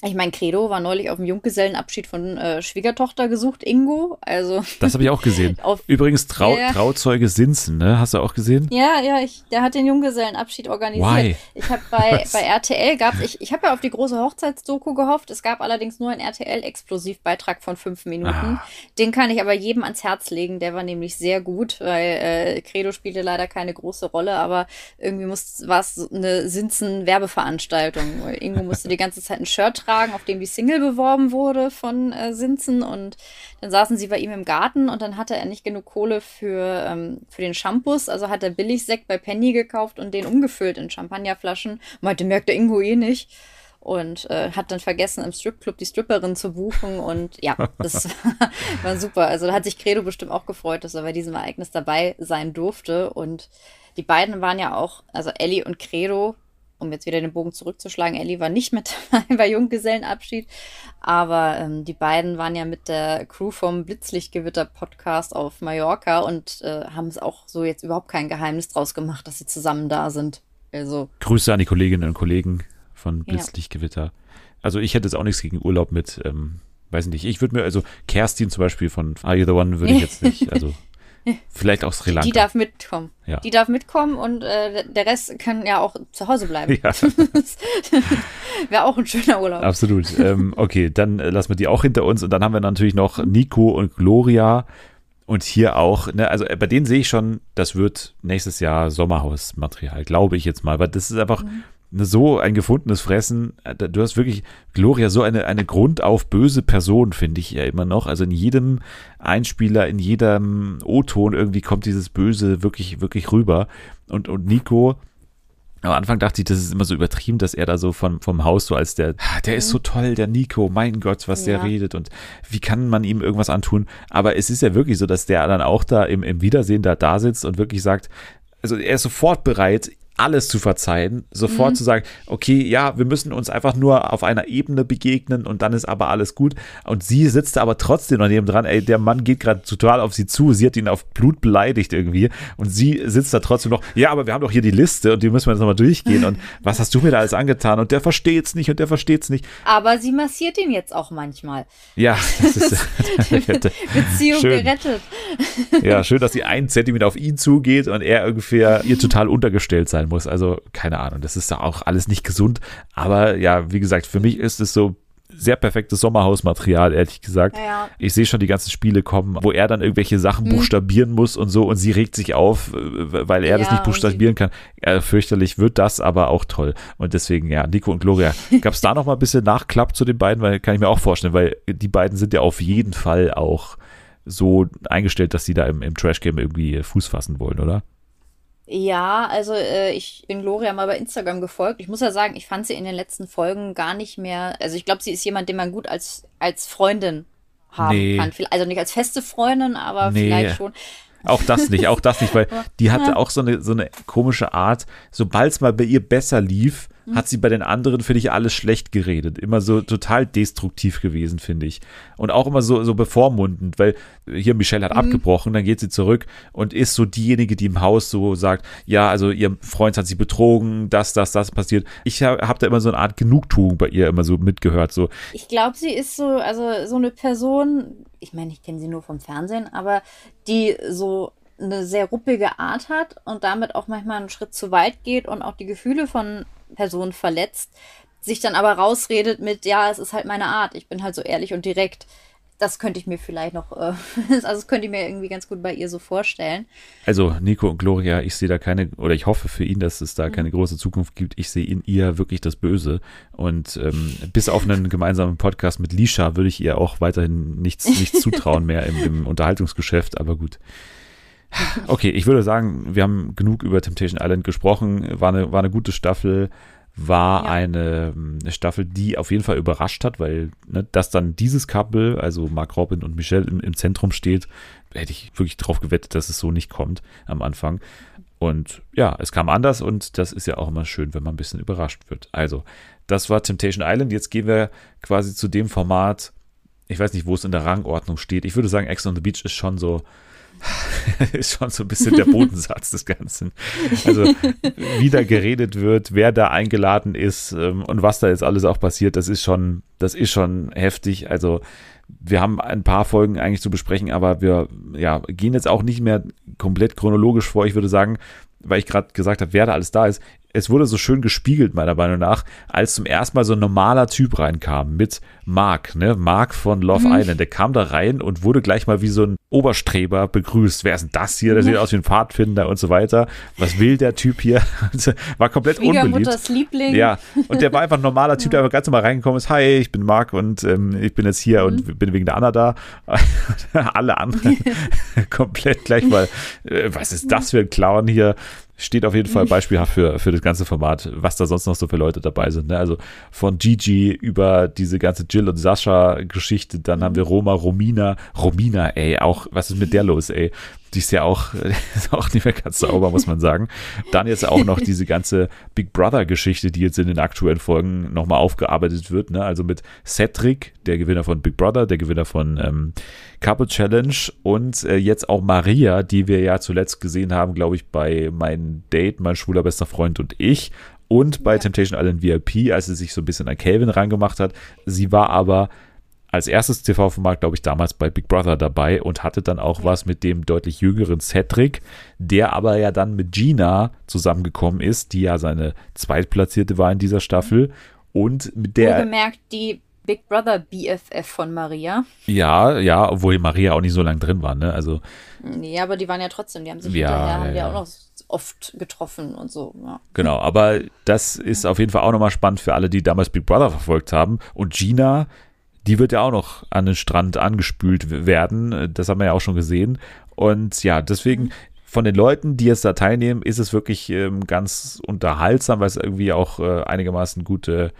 ich meine, Credo war neulich auf dem Junggesellenabschied von äh, Schwiegertochter gesucht, Ingo. Also das habe ich auch gesehen. *laughs* Übrigens Trau ja. Trauzeuge Sinzen, ne? Hast du auch gesehen? Ja, ja, ich, der hat den Junggesellenabschied organisiert. Why? Ich habe bei, *laughs* bei RTL gab ich, ich habe ja auf die große Hochzeitsdoku gehofft. Es gab allerdings nur einen RTL-Explosivbeitrag von fünf Minuten. Ah. Den kann ich aber jedem ans Herz legen. Der war nämlich sehr gut, weil äh, Credo spielte leider keine große Rolle, aber irgendwie war es eine Sinzen-Werbeveranstaltung. Ingo musste die ganze Zeit ein Shirt tragen tragen, auf dem die Single beworben wurde von äh, Sinzen. Und dann saßen sie bei ihm im Garten und dann hatte er nicht genug Kohle für, ähm, für den Shampoos. Also hat er Billigsekt bei Penny gekauft und den umgefüllt in Champagnerflaschen. Meinte, merkt der Ingo eh nicht und äh, hat dann vergessen, im Stripclub die Stripperin zu buchen. Und ja, das *laughs* war super. Also da hat sich Credo bestimmt auch gefreut, dass er bei diesem Ereignis dabei sein durfte. Und die beiden waren ja auch, also Ellie und Credo, um jetzt wieder den Bogen zurückzuschlagen, Ellie war nicht mit *laughs* dabei bei Junggesellenabschied, aber ähm, die beiden waren ja mit der Crew vom Blitzlichtgewitter-Podcast auf Mallorca und äh, haben es auch so jetzt überhaupt kein Geheimnis draus gemacht, dass sie zusammen da sind. Also. Grüße an die Kolleginnen und Kollegen von Blitzlichtgewitter. Ja. Also ich hätte jetzt auch nichts gegen Urlaub mit, ähm, weiß nicht, ich würde mir, also Kerstin zum Beispiel von Are You the One würde ich *laughs* jetzt nicht, also Vielleicht auch Sri Lanka. Die darf mitkommen. Ja. Die darf mitkommen und äh, der Rest kann ja auch zu Hause bleiben. Ja. *laughs* Wäre auch ein schöner Urlaub. Absolut. Ähm, okay, dann äh, lassen wir die auch hinter uns und dann haben wir natürlich noch Nico und Gloria. Und hier auch, ne, also äh, bei denen sehe ich schon, das wird nächstes Jahr Sommerhausmaterial, glaube ich jetzt mal, weil das ist einfach, mhm so ein gefundenes Fressen. Äh, du hast wirklich, Gloria, so eine, eine grundauf böse Person, finde ich ja immer noch. Also in jedem Einspieler, in jedem O-Ton irgendwie kommt dieses Böse wirklich, wirklich rüber. Und, und Nico, am Anfang dachte ich, das ist immer so übertrieben, dass er da so vom, vom Haus so als der, ah, der ist so mhm. toll, der Nico, mein Gott, was ja. der redet und wie kann man ihm irgendwas antun. Aber es ist ja wirklich so, dass der dann auch da im, im Wiedersehen da da sitzt und wirklich sagt, also er ist sofort bereit, alles zu verzeihen, sofort mhm. zu sagen, okay, ja, wir müssen uns einfach nur auf einer Ebene begegnen und dann ist aber alles gut. Und sie sitzt aber trotzdem daneben dran, ey, der Mann geht gerade total auf sie zu, sie hat ihn auf Blut beleidigt irgendwie und sie sitzt da trotzdem noch, ja, aber wir haben doch hier die Liste und die müssen wir jetzt nochmal durchgehen und *laughs* was hast du mir da alles angetan und der versteht's nicht und der versteht's nicht. Aber sie massiert ihn jetzt auch manchmal. Ja, das ist *laughs* Beziehung schön. gerettet. Ja, schön, dass sie einen Zentimeter auf ihn zugeht und er ungefähr ihr total untergestellt sein muss. Also keine Ahnung, das ist da auch alles nicht gesund. Aber ja, wie gesagt, für mich ist es so sehr perfektes Sommerhausmaterial, ehrlich gesagt. Ja. Ich sehe schon die ganzen Spiele kommen, wo er dann irgendwelche Sachen mhm. buchstabieren muss und so und sie regt sich auf, äh, weil er ja, das nicht buchstabieren kann. Äh, fürchterlich wird das, aber auch toll. Und deswegen, ja, Nico und Gloria. *laughs* Gab es da noch mal ein bisschen Nachklapp zu den beiden, weil kann ich mir auch vorstellen, weil die beiden sind ja auf jeden Fall auch so eingestellt, dass sie da im, im Trash-Game irgendwie Fuß fassen wollen, oder? Ja, also äh, ich bin Gloria mal bei Instagram gefolgt. Ich muss ja sagen, ich fand sie in den letzten Folgen gar nicht mehr. Also ich glaube, sie ist jemand, den man gut als, als Freundin haben nee. kann. Also nicht als feste Freundin, aber nee. vielleicht schon. Auch das nicht, auch das nicht, weil *laughs* die hatte auch so eine, so eine komische Art, sobald es mal bei ihr besser lief. Hat sie bei den anderen, finde ich, alles schlecht geredet. Immer so total destruktiv gewesen, finde ich. Und auch immer so, so bevormundend, weil hier Michelle hat mhm. abgebrochen, dann geht sie zurück und ist so diejenige, die im Haus so sagt, ja, also ihr Freund hat sie betrogen, das, das, das passiert. Ich habe hab da immer so eine Art Genugtuung bei ihr immer so mitgehört. So. Ich glaube, sie ist so, also so eine Person, ich meine, ich kenne sie nur vom Fernsehen, aber die so eine sehr ruppige Art hat und damit auch manchmal einen Schritt zu weit geht und auch die Gefühle von Person verletzt, sich dann aber rausredet mit, ja, es ist halt meine Art, ich bin halt so ehrlich und direkt. Das könnte ich mir vielleicht noch, äh, *laughs* also das könnte ich mir irgendwie ganz gut bei ihr so vorstellen. Also Nico und Gloria, ich sehe da keine, oder ich hoffe für ihn, dass es da mhm. keine große Zukunft gibt. Ich sehe in ihr wirklich das Böse. Und ähm, bis auf einen gemeinsamen Podcast mit Lisha würde ich ihr auch weiterhin nichts, nichts zutrauen mehr im, im Unterhaltungsgeschäft, aber gut. *laughs* Okay, ich würde sagen, wir haben genug über Temptation Island gesprochen. War eine, war eine gute Staffel. War ja. eine, eine, Staffel, die auf jeden Fall überrascht hat, weil ne, dass dann dieses Couple, also Mark Robin und Michelle im, im Zentrum steht, hätte ich wirklich drauf gewettet, dass es so nicht kommt am Anfang. Und ja, es kam anders und das ist ja auch immer schön, wenn man ein bisschen überrascht wird. Also, das war Temptation Island. Jetzt gehen wir quasi zu dem Format, ich weiß nicht, wo es in der Rangordnung steht. Ich würde sagen, Ex on the Beach ist schon so *laughs* ist schon so ein bisschen der Bodensatz des Ganzen. Also, wie da geredet wird, wer da eingeladen ist ähm, und was da jetzt alles auch passiert, das ist schon, das ist schon heftig. Also, wir haben ein paar Folgen eigentlich zu besprechen, aber wir ja, gehen jetzt auch nicht mehr komplett chronologisch vor. Ich würde sagen, weil ich gerade gesagt habe, wer da alles da ist, es wurde so schön gespiegelt, meiner Meinung nach, als zum ersten Mal so ein normaler Typ reinkam mit Mark, ne? Mark von Love mhm. Island. Der kam da rein und wurde gleich mal wie so ein Oberstreber begrüßt. Wer ist denn das hier? Der sieht aus wie ein Pfadfinder und so weiter. Was will der Typ hier? *laughs* war komplett unbeliebt. Liebling. Ja, und der war einfach ein normaler Typ, *laughs* der einfach ganz normal reingekommen ist. Hi, ich bin Mark und ähm, ich bin jetzt hier mhm. und bin wegen der Anna da. *laughs* Alle anderen komplett gleich mal, äh, was ist das für ein Clown hier? Steht auf jeden Fall beispielhaft für, für das ganze Format, was da sonst noch so für Leute dabei sind. Ne? Also von Gigi über diese ganze Jill und Sascha Geschichte, dann haben wir Roma, Romina, Romina, ey, auch, was ist mit der los, ey? Die ist ja auch, *laughs* ist auch nicht mehr ganz sauber, muss man sagen. Dann jetzt auch noch diese ganze Big Brother-Geschichte, die jetzt in den aktuellen Folgen nochmal aufgearbeitet wird. Ne? Also mit Cedric, der Gewinner von Big Brother, der Gewinner von ähm, Couple Challenge und äh, jetzt auch Maria, die wir ja zuletzt gesehen haben, glaube ich, bei Mein Date, mein schwuler bester Freund und ich. Und bei ja. Temptation Island VIP, als sie sich so ein bisschen an Calvin rangemacht hat. Sie war aber als erstes TV-Format, glaube ich, damals bei Big Brother dabei und hatte dann auch was mit dem deutlich jüngeren Cedric, der aber ja dann mit Gina zusammengekommen ist, die ja seine zweitplatzierte war in dieser Staffel und mit der. gemerkt, die Big Brother BFF von Maria. Ja, ja, obwohl Maria auch nicht so lange drin war, ne? Also. Nee, aber die waren ja trotzdem, die haben sich ja, hinterher, haben ja. auch noch oft getroffen und so. Ja. Genau, aber das ist auf jeden Fall auch nochmal spannend für alle, die damals Big Brother verfolgt haben. Und Gina, die wird ja auch noch an den Strand angespült werden. Das haben wir ja auch schon gesehen. Und ja, deswegen von den Leuten, die jetzt da teilnehmen, ist es wirklich ähm, ganz unterhaltsam, weil es irgendwie auch äh, einigermaßen gute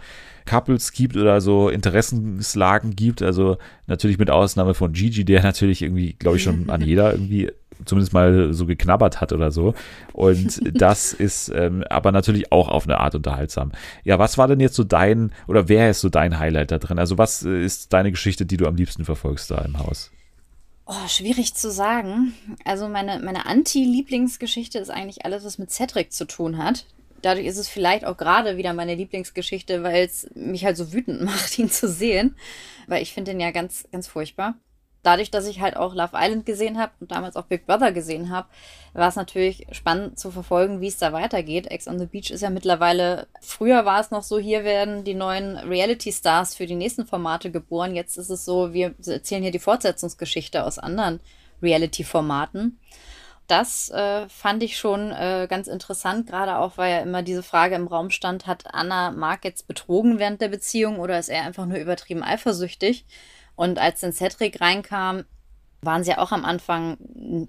Couples gibt oder so Interessenslagen gibt. Also natürlich mit Ausnahme von Gigi, der *laughs* natürlich irgendwie, glaube ich, schon an *laughs* jeder irgendwie zumindest mal so geknabbert hat oder so. Und das *laughs* ist ähm, aber natürlich auch auf eine Art unterhaltsam. Ja, was war denn jetzt so dein, oder wer ist so dein Highlight da drin? Also was ist deine Geschichte, die du am liebsten verfolgst da im Haus? Oh, schwierig zu sagen. Also meine, meine Anti-Lieblingsgeschichte ist eigentlich alles, was mit Cedric zu tun hat. Dadurch ist es vielleicht auch gerade wieder meine Lieblingsgeschichte, weil es mich halt so wütend *laughs* macht, ihn zu sehen. Weil ich finde ihn ja ganz, ganz furchtbar dadurch, dass ich halt auch Love Island gesehen habe und damals auch Big Brother gesehen habe, war es natürlich spannend zu verfolgen, wie es da weitergeht. Ex on the Beach ist ja mittlerweile, früher war es noch so, hier werden die neuen Reality-Stars für die nächsten Formate geboren. Jetzt ist es so, wir erzählen hier die Fortsetzungsgeschichte aus anderen Reality-Formaten. Das äh, fand ich schon äh, ganz interessant, gerade auch, weil ja immer diese Frage im Raum stand, hat Anna Mark jetzt betrogen während der Beziehung oder ist er einfach nur übertrieben eifersüchtig? Und als dann Cedric reinkam, waren sie ja auch am Anfang,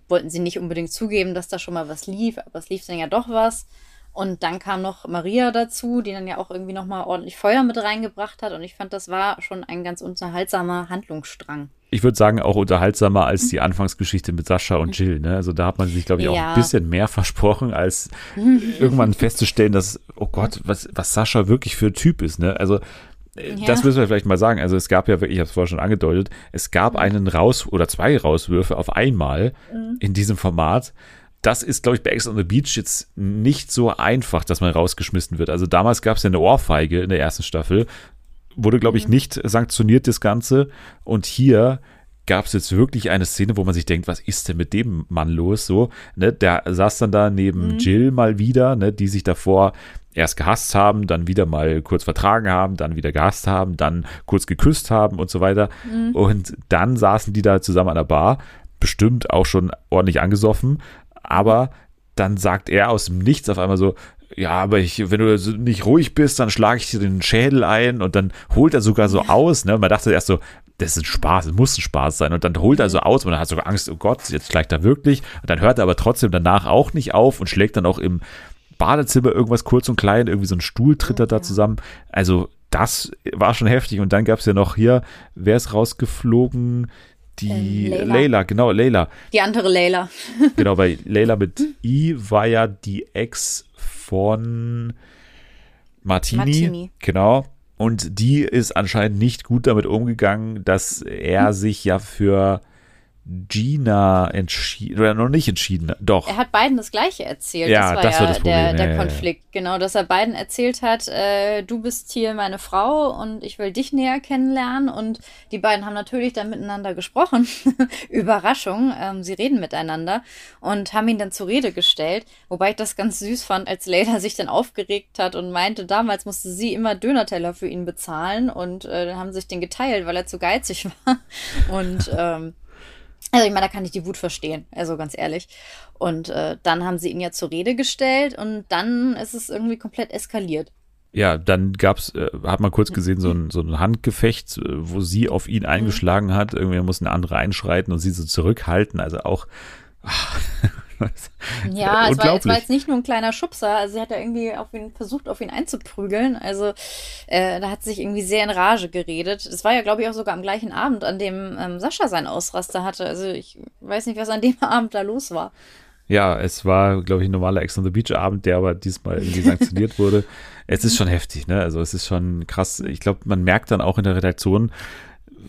wollten sie nicht unbedingt zugeben, dass da schon mal was lief, aber es lief dann ja doch was. Und dann kam noch Maria dazu, die dann ja auch irgendwie nochmal ordentlich Feuer mit reingebracht hat. Und ich fand, das war schon ein ganz unterhaltsamer Handlungsstrang. Ich würde sagen, auch unterhaltsamer als die Anfangsgeschichte mit Sascha und Jill. Ne? Also da hat man sich, glaube ich, auch ja. ein bisschen mehr versprochen, als irgendwann *laughs* festzustellen, dass, oh Gott, was, was Sascha wirklich für ein Typ ist. Ne? Also äh, ja. Das müssen wir vielleicht mal sagen. Also es gab ja wirklich, ich habe es vorher schon angedeutet, es gab mhm. einen Raus- oder zwei Rauswürfe auf einmal mhm. in diesem Format. Das ist, glaube ich, bei Ex on the Beach jetzt nicht so einfach, dass man rausgeschmissen wird. Also damals gab es ja eine Ohrfeige in der ersten Staffel, wurde, glaube ich, mhm. nicht sanktioniert, das Ganze. Und hier gab es jetzt wirklich eine Szene, wo man sich denkt, was ist denn mit dem Mann los? So, ne, der saß dann da neben mhm. Jill mal wieder, ne, die sich davor erst gehasst haben, dann wieder mal kurz vertragen haben, dann wieder gehasst haben, dann kurz geküsst haben und so weiter. Mhm. Und dann saßen die da zusammen an der Bar, bestimmt auch schon ordentlich angesoffen, aber dann sagt er aus dem Nichts auf einmal so, ja, aber ich, wenn du nicht ruhig bist, dann schlage ich dir den Schädel ein und dann holt er sogar so aus, ne? Man dachte erst so, das ist ein Spaß, es muss ein Spaß sein. Und dann holt er so aus und man hat sogar Angst, oh Gott, jetzt schlägt er wirklich. Und dann hört er aber trotzdem danach auch nicht auf und schlägt dann auch im Badezimmer irgendwas kurz und klein, irgendwie so ein Stuhl tritt er da zusammen. Also das war schon heftig. Und dann gab es ja noch hier, wer ist rausgeflogen? Die äh, Layla. Layla. genau, Layla. Die andere Layla. *laughs* genau, weil Layla mit I war ja die Ex von Martini. Martini. Genau. Und die ist anscheinend nicht gut damit umgegangen, dass er hm. sich ja für Gina entschieden, oder noch nicht entschieden, doch. Er hat beiden das Gleiche erzählt. Ja, das war das ja war das Problem. der, der ja, Konflikt. Ja. Genau, dass er beiden erzählt hat, äh, du bist hier meine Frau und ich will dich näher kennenlernen. Und die beiden haben natürlich dann miteinander gesprochen. *laughs* Überraschung, ähm, sie reden miteinander und haben ihn dann zur Rede gestellt. Wobei ich das ganz süß fand, als Leila sich dann aufgeregt hat und meinte, damals musste sie immer Dönerteller für ihn bezahlen und äh, dann haben sie sich den geteilt, weil er zu geizig *laughs* war. Und ähm, also ich meine, da kann ich die Wut verstehen, also ganz ehrlich. Und äh, dann haben sie ihn ja zur Rede gestellt und dann ist es irgendwie komplett eskaliert. Ja, dann gab's, äh, hat man kurz gesehen, so ein, so ein Handgefecht, äh, wo sie auf ihn eingeschlagen hat. Irgendwie muss eine andere einschreiten und sie so zurückhalten. Also auch, ach, *laughs* ja, es war, es war, jetzt nicht nur ein kleiner Schubser. Also sie hat ja irgendwie auf ihn versucht, auf ihn einzuprügeln. Also äh, da hat sie sich irgendwie sehr in Rage geredet. Es war ja, glaube ich, auch sogar am gleichen Abend, an dem ähm, Sascha seinen Ausraster hatte. Also ich weiß nicht, was an dem *laughs* Abend da los war. Ja, es war, glaube ich, ein normaler Ex on the Beach Abend, der aber diesmal irgendwie sanktioniert wurde. Es ist schon heftig, ne? Also es ist schon krass. Ich glaube, man merkt dann auch in der Redaktion,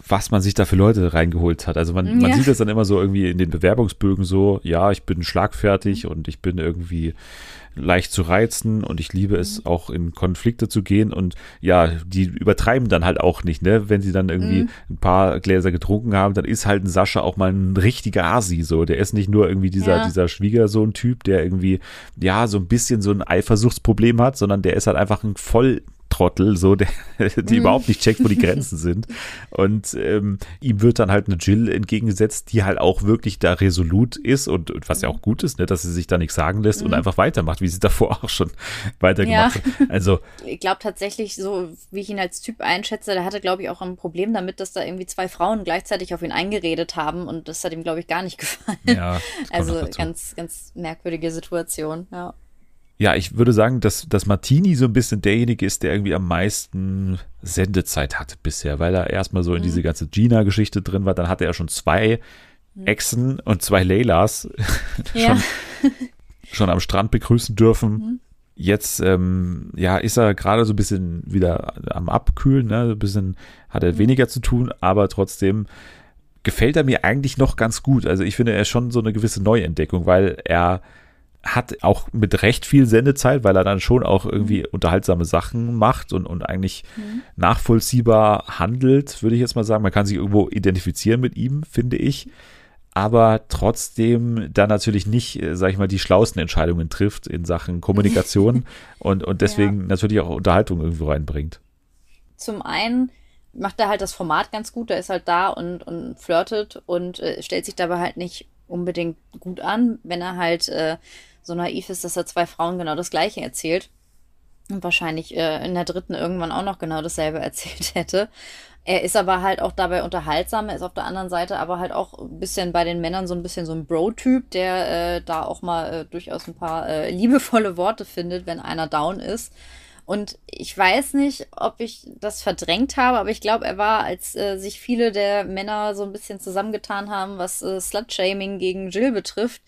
was man sich da für Leute reingeholt hat. Also man, man ja. sieht das dann immer so irgendwie in den Bewerbungsbögen so, ja, ich bin schlagfertig und ich bin irgendwie leicht zu reizen und ich liebe es mhm. auch in Konflikte zu gehen und ja, die übertreiben dann halt auch nicht, ne? Wenn sie dann irgendwie mhm. ein paar Gläser getrunken haben, dann ist halt ein Sascha auch mal ein richtiger Asi, so. Der ist nicht nur irgendwie dieser, ja. dieser Schwiegersohn-Typ, der irgendwie, ja, so ein bisschen so ein Eifersuchtsproblem hat, sondern der ist halt einfach ein voll Trottel, so, der, *laughs* die mhm. überhaupt nicht checkt, wo die *laughs* Grenzen sind. Und ähm, ihm wird dann halt eine Jill entgegengesetzt, die halt auch wirklich da resolut ist und, und was ja auch gut ist, ne, dass sie sich da nichts sagen lässt mhm. und einfach weitermacht, wie sie davor auch schon weitergemacht ja. hat. Also, *laughs* ich glaube tatsächlich, so wie ich ihn als Typ einschätze, der hatte, glaube ich, auch ein Problem damit, dass da irgendwie zwei Frauen gleichzeitig auf ihn eingeredet haben und das hat ihm, glaube ich, gar nicht gefallen. Ja, also ganz, ganz merkwürdige Situation, ja ja, ich würde sagen, dass, dass Martini so ein bisschen derjenige ist, der irgendwie am meisten Sendezeit hatte bisher, weil er erstmal so in mhm. diese ganze Gina-Geschichte drin war. Dann hatte er schon zwei mhm. Exen und zwei Leylas *laughs* ja. schon, schon, am Strand begrüßen dürfen. Mhm. Jetzt, ähm, ja, ist er gerade so ein bisschen wieder am Abkühlen, ne? ein bisschen hat er mhm. weniger zu tun, aber trotzdem gefällt er mir eigentlich noch ganz gut. Also ich finde, er ist schon so eine gewisse Neuentdeckung, weil er hat auch mit recht viel Sendezeit, weil er dann schon auch irgendwie mhm. unterhaltsame Sachen macht und, und eigentlich mhm. nachvollziehbar handelt, würde ich jetzt mal sagen. Man kann sich irgendwo identifizieren mit ihm, finde ich. Aber trotzdem dann natürlich nicht, äh, sag ich mal, die schlauesten Entscheidungen trifft in Sachen Kommunikation *laughs* und, und deswegen ja. natürlich auch Unterhaltung irgendwo reinbringt. Zum einen macht er halt das Format ganz gut, er ist halt da und, und flirtet und äh, stellt sich dabei halt nicht unbedingt gut an, wenn er halt äh, so naiv ist, dass er zwei Frauen genau das Gleiche erzählt. Und wahrscheinlich äh, in der dritten irgendwann auch noch genau dasselbe *laughs* erzählt hätte. Er ist aber halt auch dabei unterhaltsam. Er ist auf der anderen Seite aber halt auch ein bisschen bei den Männern so ein bisschen so ein Bro-Typ, der äh, da auch mal äh, durchaus ein paar äh, *laughs* liebevolle Worte findet, wenn einer down ist. Und ich weiß nicht, ob ich das verdrängt habe, aber ich glaube, er war, als äh, sich viele der Männer so ein bisschen zusammengetan haben, was äh, Slut-Shaming gegen Jill betrifft,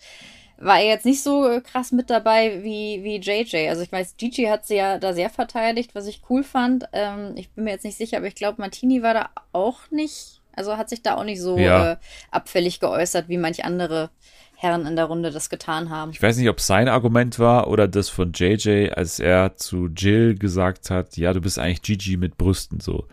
war er jetzt nicht so krass mit dabei wie, wie JJ. Also ich weiß, Gigi hat sie ja da sehr verteidigt, was ich cool fand. Ähm, ich bin mir jetzt nicht sicher, aber ich glaube, Martini war da auch nicht, also hat sich da auch nicht so ja. äh, abfällig geäußert, wie manch andere Herren in der Runde das getan haben. Ich weiß nicht, ob sein Argument war oder das von JJ, als er zu Jill gesagt hat, ja, du bist eigentlich Gigi mit Brüsten so.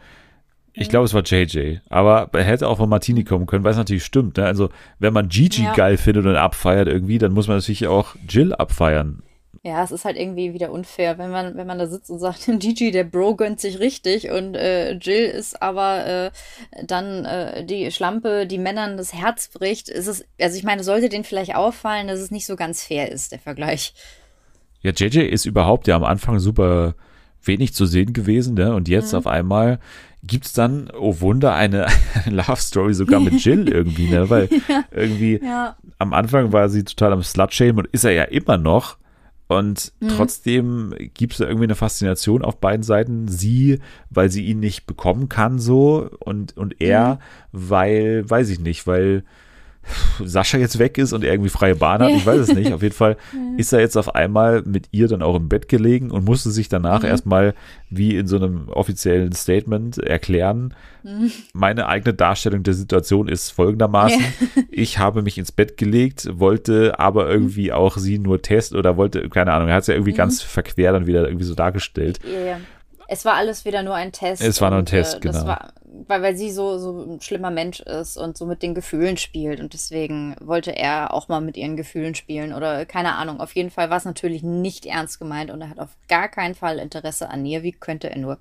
Ich glaube, es war JJ. Aber er hätte auch von Martini kommen können, weil es natürlich stimmt. Ne? Also, wenn man Gigi ja. geil findet und abfeiert irgendwie, dann muss man natürlich auch Jill abfeiern. Ja, es ist halt irgendwie wieder unfair, wenn man, wenn man da sitzt und sagt, *laughs* Gigi, der Bro gönnt sich richtig und äh, Jill ist aber äh, dann äh, die Schlampe, die Männern das Herz bricht. Ist es, also ich meine, sollte denen vielleicht auffallen, dass es nicht so ganz fair ist, der Vergleich. Ja, JJ ist überhaupt ja am Anfang super wenig zu sehen gewesen, ne? Und jetzt mhm. auf einmal gibt es dann, oh Wunder, eine, *laughs* Love Story sogar mit Jill *laughs* irgendwie, ne? Weil ja. irgendwie ja. am Anfang war sie total am Slut-Shame und ist er ja immer noch. Und mhm. trotzdem gibt es da irgendwie eine Faszination auf beiden Seiten. Sie, weil sie ihn nicht bekommen kann, so, und, und er, mhm. weil, weiß ich nicht, weil Sascha jetzt weg ist und er irgendwie freie Bahn hat, ich weiß es nicht. *laughs* Auf jeden Fall ist er jetzt auf einmal mit ihr dann auch im Bett gelegen und musste sich danach mhm. erstmal wie in so einem offiziellen Statement erklären. Mhm. Meine eigene Darstellung der Situation ist folgendermaßen. Ja. *laughs* Ich habe mich ins Bett gelegt, wollte aber irgendwie auch sie nur testen oder wollte, keine Ahnung, er hat es ja irgendwie mhm. ganz verquer dann wieder irgendwie so dargestellt. Ja. Es war alles wieder nur ein Test. Es war nur ein Test, äh, genau. War, weil, weil sie so, so ein schlimmer Mensch ist und so mit den Gefühlen spielt. Und deswegen wollte er auch mal mit ihren Gefühlen spielen. Oder keine Ahnung. Auf jeden Fall war es natürlich nicht ernst gemeint und er hat auf gar keinen Fall Interesse an ihr. Wie könnte er nur?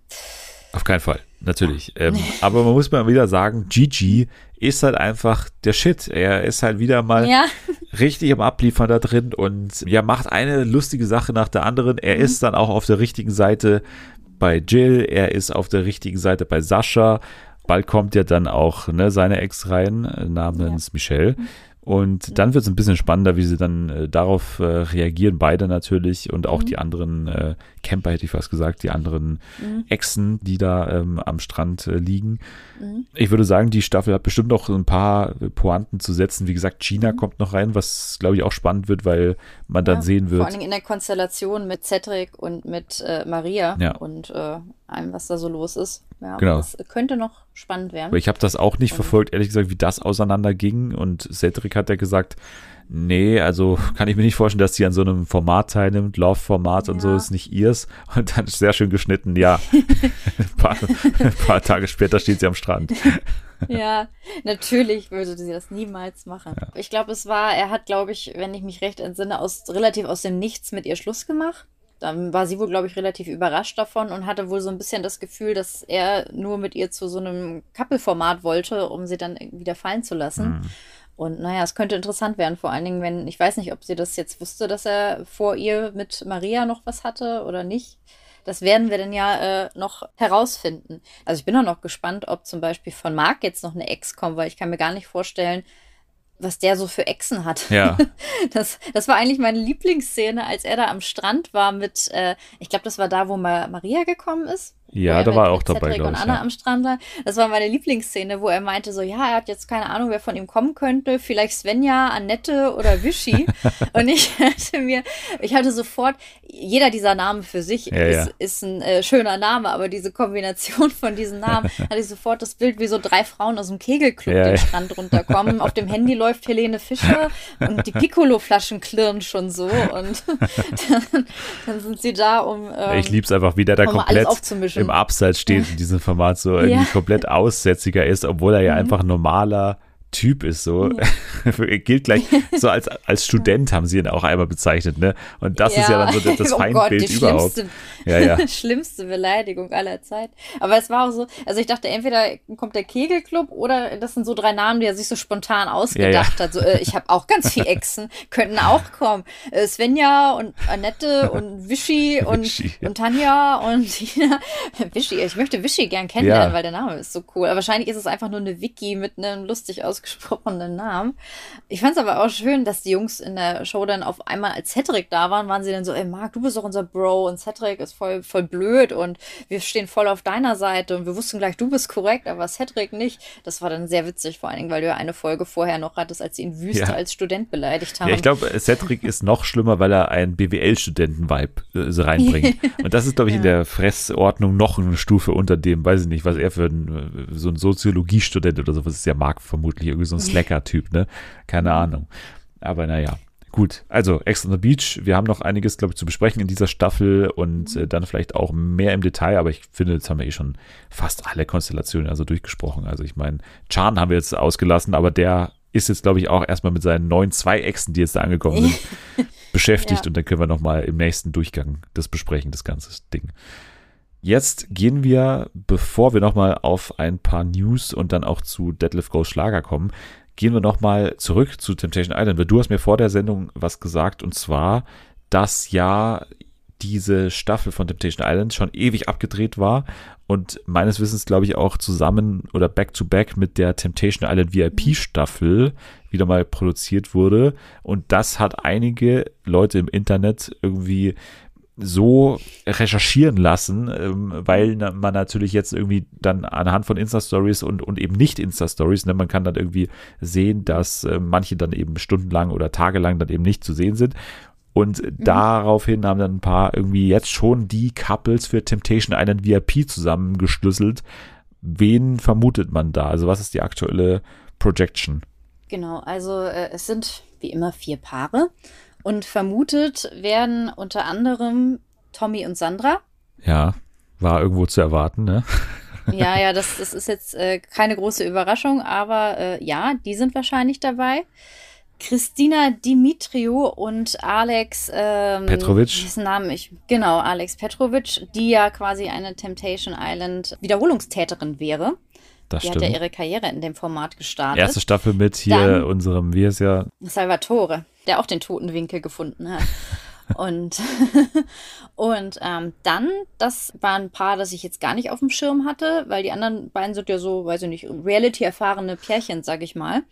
Auf keinen Fall, natürlich. Ähm, *laughs* aber man muss mal wieder sagen, Gigi ist halt einfach der Shit. Er ist halt wieder mal ja. richtig am Abliefern da drin und ja, macht eine lustige Sache nach der anderen. Er mhm. ist dann auch auf der richtigen Seite bei Jill, er ist auf der richtigen Seite bei Sascha. Bald kommt ja dann auch ne, seine Ex rein, äh, namens ja. Michelle. Und dann wird es ein bisschen spannender, wie sie dann äh, darauf äh, reagieren, beide natürlich und auch Mhm. die anderen äh, Camper, hätte ich fast gesagt, die anderen Mhm. Echsen, die da ähm, am Strand äh, liegen. Mhm. Ich würde sagen, die Staffel hat bestimmt noch ein paar äh, Pointen zu setzen. Wie gesagt, China Mhm. kommt noch rein, was glaube ich auch spannend wird, weil man dann Ja, sehen Vor wird. allen Dingen in der Konstellation mit Cedric und mit äh, Maria Ja. und allem, was da so los ist. Ja, Genau. Das könnte noch spannend werden. Weil ich habe das auch nicht Und- verfolgt, ehrlich gesagt, wie das auseinanderging. Und Cedric hat ja gesagt, nee, also *laughs* kann ich mir nicht vorstellen, dass sie an so einem Format teilnimmt, Love-Format und so Ja. ist nicht ihrs. Und dann ist sehr schön geschnitten, ja. *laughs* ein, paar, ein paar Tage später steht sie am Strand. *laughs* Ja, natürlich würde sie das niemals machen. Ich glaube, es war, er hat, glaube ich, wenn ich mich recht entsinne, aus relativ aus dem Nichts mit ihr Schluss gemacht. Dann war sie wohl, glaube ich, relativ überrascht davon und hatte wohl so ein bisschen das Gefühl, dass er nur mit ihr zu so einem Couple-Format wollte, um sie dann wieder fallen zu lassen. Mhm. Und naja, es könnte interessant werden, vor allen Dingen, wenn, ich weiß nicht, ob sie das jetzt wusste, dass er vor ihr mit Maria noch was hatte oder nicht. Das werden wir dann ja äh, noch herausfinden. Also ich bin auch noch gespannt, ob zum Beispiel von Marc jetzt noch eine Ex kommt, weil ich kann mir gar nicht vorstellen, was der so für Exen hat. Ja. *laughs* Das, das war eigentlich meine Lieblingsszene, als er da am Strand war mit, äh, ich glaube, das war da, wo Ma Maria gekommen ist. Ja, da war er auch dabei, glaube und ich. Anna Ja. am Strand war. Das war meine Lieblingsszene, wo er meinte so, ja, er hat jetzt keine Ahnung, wer von ihm kommen könnte. Vielleicht Svenja, Annette oder Wischi. *laughs* und ich hatte mir, ich hatte sofort, jeder dieser Namen für sich Ja, ist, ja. ist ein äh, schöner Name, aber diese Kombination von diesen Namen *laughs* hatte ich sofort das Bild, wie so drei Frauen aus dem Kegelclub den. Strand runterkommen. Auf dem Handy läuft Helene Fischer *laughs* und die Piccolo-Flaschen klirren schon so und dann, dann sind sie da, um ähm, Ich lieb's einfach, wie der da um alles komplett aufzumischen. Im Abseits steht in diesem Format, so irgendwie komplett aussätziger ist, obwohl er ja Mhm. einfach ein normaler Typ ist, so. er *laughs* gilt gleich, so als, als Student haben sie ihn auch einmal bezeichnet, ne? Und das ist ja dann so das, das *laughs* oh Gott, Feindbild die überhaupt. Schlimmste, Ja, ja. *laughs* schlimmste Beleidigung aller Zeit. Aber es war auch so, also ich dachte, entweder kommt der Kegelclub oder das sind so drei Namen, die er sich so spontan ausgedacht hat. So, äh, ich habe auch ganz viel Exen, könnten auch kommen. Äh, Svenja und Annette und Wischi und, ja. und Tanja und Tina. Wischi, ich möchte Wischi gern kennenlernen, Ja. weil der Name ist so cool. Aber wahrscheinlich ist es einfach nur eine Wiki mit einem lustig ausgesprochenen Namen. Ich fand es aber auch schön, dass die Jungs in der Show dann auf einmal als Cedric da waren, waren sie dann so, ey Marc, du bist doch unser Bro und Cedric ist voll, voll blöd und wir stehen voll auf deiner Seite und wir wussten gleich, du bist korrekt, aber Cedric nicht. Das war dann sehr witzig, vor allen Dingen, weil du ja eine Folge vorher noch hattest, als sie ihn wüst Ja. als Student beleidigt haben. Ja, ich glaube, Cedric ist noch schlimmer, weil er einen BWL-Studenten-Vibe äh, so reinbringt. *laughs* Und das ist, glaube ich, in der Fressordnung noch eine Stufe unter dem, weiß ich nicht, was er für ein, äh, so ein Soziologiestudent oder sowas ist ja Marc vermutlich, irgendwie so ein *laughs* Slacker-Typ, ne? Keine Ahnung. Aber naja. Gut, also Ex on the Beach, wir haben noch einiges, glaube ich, zu besprechen in dieser Staffel und äh, dann vielleicht auch mehr im Detail, aber ich finde, jetzt haben wir eh schon fast alle Konstellationen also durchgesprochen. Also ich meine, Chan haben wir jetzt ausgelassen, aber der ist jetzt, glaube ich, auch erstmal mit seinen neuen zwei Exen, die jetzt da angekommen sind, *laughs* beschäftigt Ja. und dann können wir nochmal im nächsten Durchgang das besprechen, das ganze Ding. Jetzt gehen wir, bevor wir nochmal auf ein paar News und dann auch zu Deadlift Go Schlager kommen, gehen wir nochmal zurück zu Temptation Island, weil du hast mir vor der Sendung was gesagt und zwar, dass ja diese Staffel von Temptation Island schon ewig abgedreht war und meines Wissens glaube ich auch zusammen oder back to back mit der Temptation Island VIP Staffel wieder mal produziert wurde. Und das hat einige Leute im Internet irgendwie so recherchieren lassen, ähm, weil man natürlich jetzt irgendwie dann anhand von Insta-Stories und, und eben nicht Insta-Stories, ne, man kann dann irgendwie sehen, dass äh, manche dann eben stundenlang oder tagelang dann eben nicht zu sehen sind. Und daraufhin haben dann ein paar irgendwie jetzt schon die Couples für Temptation Island VIP zusammengeschlüsselt. Wen vermutet man da? Also was ist die aktuelle Projection? Genau, also äh, es sind wie immer vier Paare und vermutet werden unter anderem Tommy und Sandra. Ja, war irgendwo zu erwarten, ne? Ja, ja, *laughs* das, das ist jetzt äh, keine große Überraschung, aber äh, ja, die sind wahrscheinlich dabei. Christina Dimitriou und Alex ähm, Petrovic. Diesen Namen ich genau Alex Petrovic, die ja quasi eine Temptation Island Wiederholungstäterin wäre. Das Die hat ja stimmt. ihre Karriere in dem Format gestartet. Erste Staffel mit hier Dann- unserem, wie ist ja, Salvatore, der auch den toten Winkel gefunden hat. *laughs* und *laughs* und ähm, dann, das war ein Paar, das ich jetzt gar nicht auf dem Schirm hatte, weil die anderen beiden sind ja so, weiß ich nicht, Reality-erfahrene Pärchen, sag ich mal.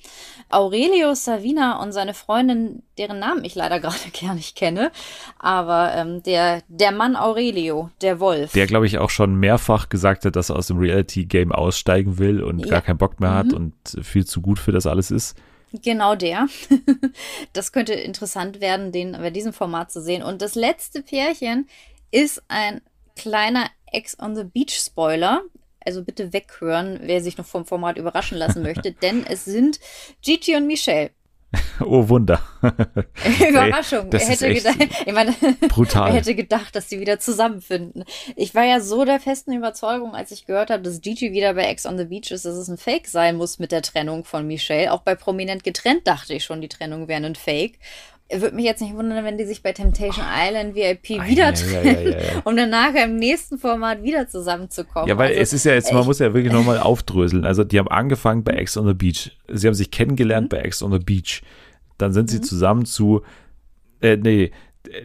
Aurelio Savina und seine Freundin, deren Namen ich leider *laughs* gerade gar nicht kenne, aber ähm, der, der Mann Aurelio, der Wolf. Der, glaube ich, auch schon mehrfach gesagt hat, dass er aus dem Reality-Game aussteigen will und ja. gar keinen Bock mehr hat mhm. und viel zu gut für das alles ist. Genau der. *laughs* das könnte interessant werden, den bei diesem Format zu sehen. Und das letzte Pärchen ist ein kleiner Ex on the Beach Spoiler. Also bitte weghören, wer sich noch vom Format überraschen lassen möchte, *laughs* denn es sind Gigi und Michelle. *laughs* Oh Wunder. *laughs* Überraschung. Ey, er hätte gedacht, ich meine, *laughs* brutal. er hätte gedacht, dass sie wieder zusammenfinden. Ich war ja so der festen Überzeugung, als ich gehört habe, dass Gigi wieder bei Ex on the Beach ist, dass es ein Fake sein muss mit der Trennung von Michelle. Auch bei Prominent getrennt dachte ich schon, die Trennung wäre ein Fake würde mich jetzt nicht wundern, wenn die sich bei Temptation Island VIP oh, wieder trennen, ja, ja, ja, um dann nachher im nächsten Format wieder zusammenzukommen. Ja, weil also, es ist ja jetzt, man muss ja wirklich nochmal aufdröseln. Also die haben angefangen bei Ex on the Beach. Sie haben sich kennengelernt mhm. bei Ex on the Beach. Dann sind sie mhm. zusammen zu, äh, nee,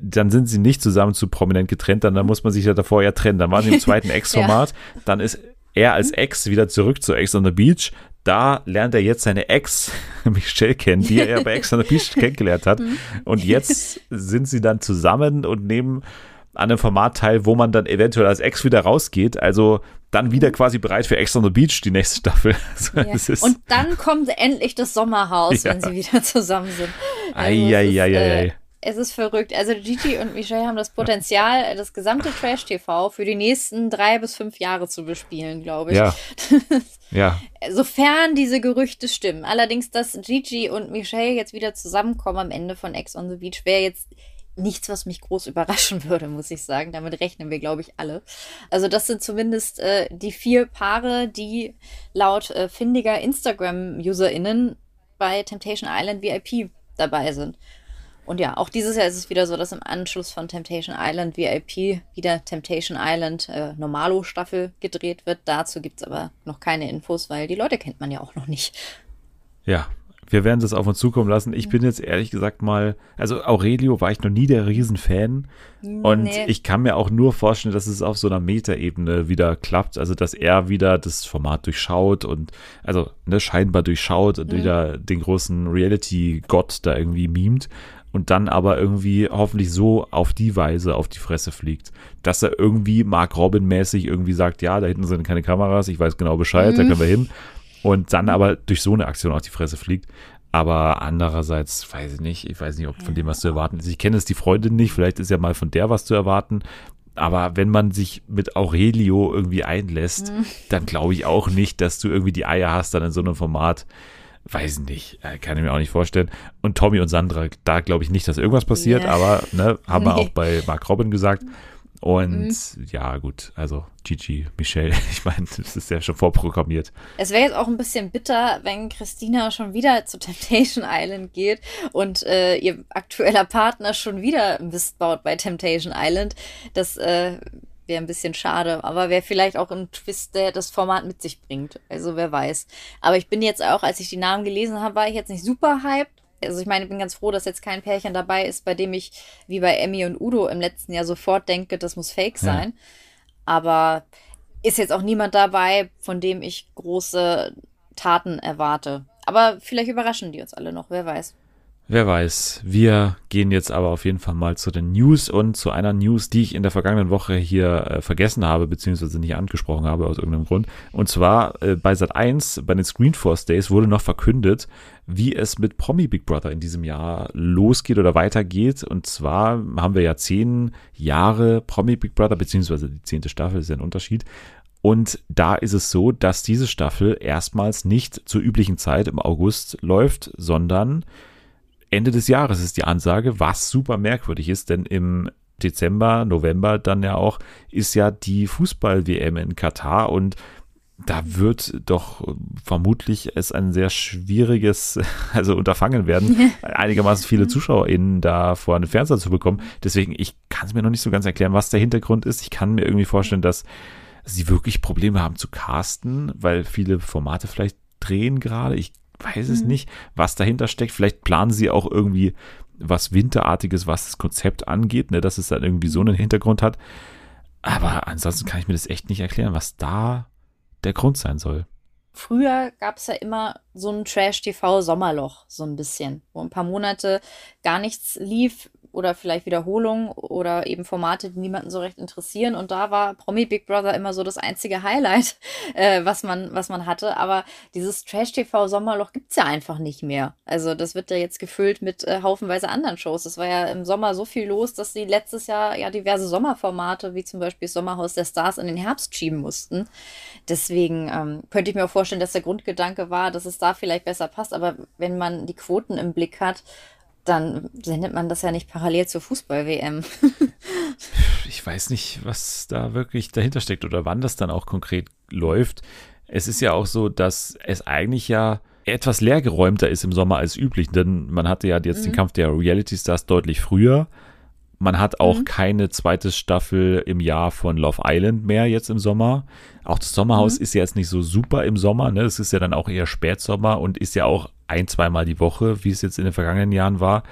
dann sind sie nicht zusammen zu prominent getrennt, dann, dann muss man sich ja davor ja trennen. Dann waren sie im *laughs* zweiten Ex-Format, dann ist er als mhm. Ex wieder zurück zu Ex on the Beach, da lernt er jetzt seine Ex *laughs* Michelle kennen, die er bei Ex on the Beach *laughs* kennengelernt hat. Mhm. Und jetzt sind sie dann zusammen und nehmen an einem Format teil, wo man dann eventuell als Ex wieder rausgeht. Also dann wieder mhm. quasi bereit für Ex on the Beach, die nächste Staffel. *laughs* Also ja. Und dann kommt endlich das Sommerhaus, ja. wenn sie wieder zusammen sind. Eieieiei. Also äh, es ist verrückt. Also Gigi und Michelle haben das Potenzial, das gesamte Trash-TV für die nächsten drei bis fünf Jahre zu bespielen, glaube ich. Ja. *laughs* ja. Sofern diese Gerüchte stimmen. Allerdings, dass Gigi und Michelle jetzt wieder zusammenkommen am Ende von Ex on the Beach, wäre jetzt nichts, was mich groß überraschen würde, muss ich sagen. Damit rechnen wir, glaube ich, alle. Also das sind zumindest äh, die vier Paare, die laut äh, findiger Instagram-UserInnen bei Temptation Island VIP dabei sind. Und ja, auch dieses Jahr ist es wieder so, dass im Anschluss von Temptation Island VIP wieder Temptation Island äh, Normalo Staffel gedreht wird. Dazu gibt es aber noch keine Infos, weil die Leute kennt man ja auch noch nicht. Ja, wir werden es auf uns zukommen lassen. Ich bin jetzt ehrlich gesagt mal, also Aurelio war ich noch nie der Riesenfan. Und nee. ich kann mir auch nur vorstellen, dass es auf so einer Metaebene wieder klappt. Also, dass er wieder das Format durchschaut und, also, ne, scheinbar durchschaut und mhm. wieder den großen Reality-Gott da irgendwie mimt und dann aber irgendwie hoffentlich so auf die Weise auf die Fresse fliegt, dass er irgendwie Mark Robin mäßig irgendwie sagt, ja, da hinten sind keine Kameras, ich weiß genau Bescheid, mhm. da können wir hin und dann aber durch so eine Aktion auf die Fresse fliegt. Aber andererseits weiß ich nicht, ich weiß nicht, ob von dem was zu erwarten ist. Ich kenne es die Freundin nicht, vielleicht ist ja mal von der was zu erwarten. Aber wenn man sich mit Aurelio irgendwie einlässt, mhm. dann glaube ich auch nicht, dass du irgendwie die Eier hast, dann in so einem Format weiß nicht, äh, kann ich mir auch nicht vorstellen. Und Tommy und Sandra, da glaube ich nicht, dass irgendwas passiert, yeah. aber ne, haben *laughs* nee. wir auch bei Mark Robin gesagt. Und mhm. ja, gut, also Gigi, Michelle, *laughs* ich meine, das ist ja schon vorprogrammiert. Es wäre jetzt auch ein bisschen bitter, wenn Christina schon wieder zu Temptation Island geht und äh, ihr aktueller Partner schon wieder Mist baut bei Temptation Island. Das äh, wäre ein bisschen schade, aber wäre vielleicht auch ein Twist, der das Format mit sich bringt. Also wer weiß. Aber ich bin jetzt auch, als ich die Namen gelesen habe, war ich jetzt nicht super hyped. Also ich meine, ich bin ganz froh, dass jetzt kein Pärchen dabei ist, bei dem ich wie bei Emmy und Udo im letzten Jahr sofort denke, das muss fake sein. Ja. Aber ist jetzt auch niemand dabei, von dem ich große Taten erwarte. Aber vielleicht überraschen die uns alle noch, wer weiß. Wer weiß. Wir gehen jetzt aber auf jeden Fall mal zu den News und zu einer News, die ich in der vergangenen Woche hier äh, vergessen habe, beziehungsweise nicht angesprochen habe aus irgendeinem Grund. Und zwar äh, bei Sat 1, bei den Screenforce Days wurde noch verkündet, wie es mit Promi Big Brother in diesem Jahr losgeht oder weitergeht. Und zwar haben wir ja zehn Jahre Promi Big Brother, beziehungsweise die zehnte Staffel ist ja ein Unterschied. Und da ist es so, dass diese Staffel erstmals nicht zur üblichen Zeit im August läuft, sondern Ende des Jahres ist die Ansage, was super merkwürdig ist, denn im Dezember, November dann ja auch, ist ja die Fußball-WM in Katar und da wird doch vermutlich es ein sehr schwieriges, *laughs* also Unterfangen werden, einigermaßen viele ZuschauerInnen da vor einen Fernseher zu bekommen. Deswegen, ich kann es mir noch nicht so ganz erklären, was der Hintergrund ist. Ich kann mir irgendwie vorstellen, dass sie wirklich Probleme haben zu casten, weil viele Formate vielleicht drehen gerade. Ich weiß es mhm. nicht, was dahinter steckt. Vielleicht planen sie auch irgendwie was Winterartiges, was das Konzept angeht, ne, dass es dann irgendwie so einen Hintergrund hat. Aber ansonsten kann ich mir das echt nicht erklären, was da der Grund sein soll. Früher gab es ja immer so ein Trash-TV-Sommerloch, so ein bisschen, wo ein paar Monate gar nichts lief, oder vielleicht Wiederholungen oder eben Formate, die niemanden so recht interessieren. Und da war Promi Big Brother immer so das einzige Highlight, *laughs* äh, was, man, was man hatte. Aber dieses Trash-TV-Sommerloch gibt es ja einfach nicht mehr. Also das wird ja jetzt gefüllt mit äh, haufenweise anderen Shows. Es war ja im Sommer so viel los, dass sie letztes Jahr ja diverse Sommerformate, wie zum Beispiel Sommerhaus der Stars, in den Herbst schieben mussten. Deswegen ähm, könnte ich mir auch vorstellen, dass der Grundgedanke war, dass es da vielleicht besser passt. Aber wenn man die Quoten im Blick hat, dann sendet man das ja nicht parallel zur Fußball-WM. *laughs* ich weiß nicht, was da wirklich dahinter steckt oder wann das dann auch konkret läuft. Es ist ja auch so, dass es eigentlich ja etwas leergeräumter ist im Sommer als üblich, denn man hatte ja jetzt mhm. den Kampf der Reality Stars deutlich früher. Man hat auch mhm. keine zweite Staffel im Jahr von Love Island mehr jetzt im Sommer. Auch das Sommerhaus mhm. ist ja jetzt nicht so super im Sommer. Ne? Es ist ja dann auch eher Spätsommer und ist ja auch ein, zweimal die Woche, wie es jetzt in den vergangenen Jahren war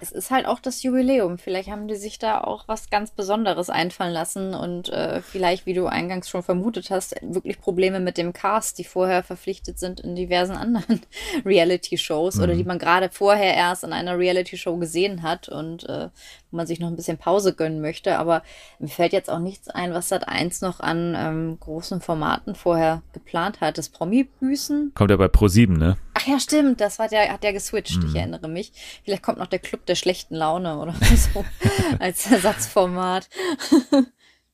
es ist halt auch das Jubiläum. Vielleicht haben die sich da auch was ganz Besonderes einfallen lassen und äh, vielleicht, wie du eingangs schon vermutet hast, wirklich Probleme mit dem Cast, die vorher verpflichtet sind in diversen anderen *laughs* Reality-Shows mhm. oder die man gerade vorher erst in einer Reality-Show gesehen hat und äh, wo man sich noch ein bisschen Pause gönnen möchte. Aber mir fällt jetzt auch nichts ein, was Sat 1 noch an ähm, großen Formaten vorher geplant hat. Das Promi-Büßen. Kommt ja bei Pro7, ne? Ach ja, stimmt. Das hat ja, hat ja geswitcht. Mhm. Ich erinnere mich. Vielleicht kommt noch der Club der schlechten Laune oder *laughs* so *laughs* als Ersatzformat.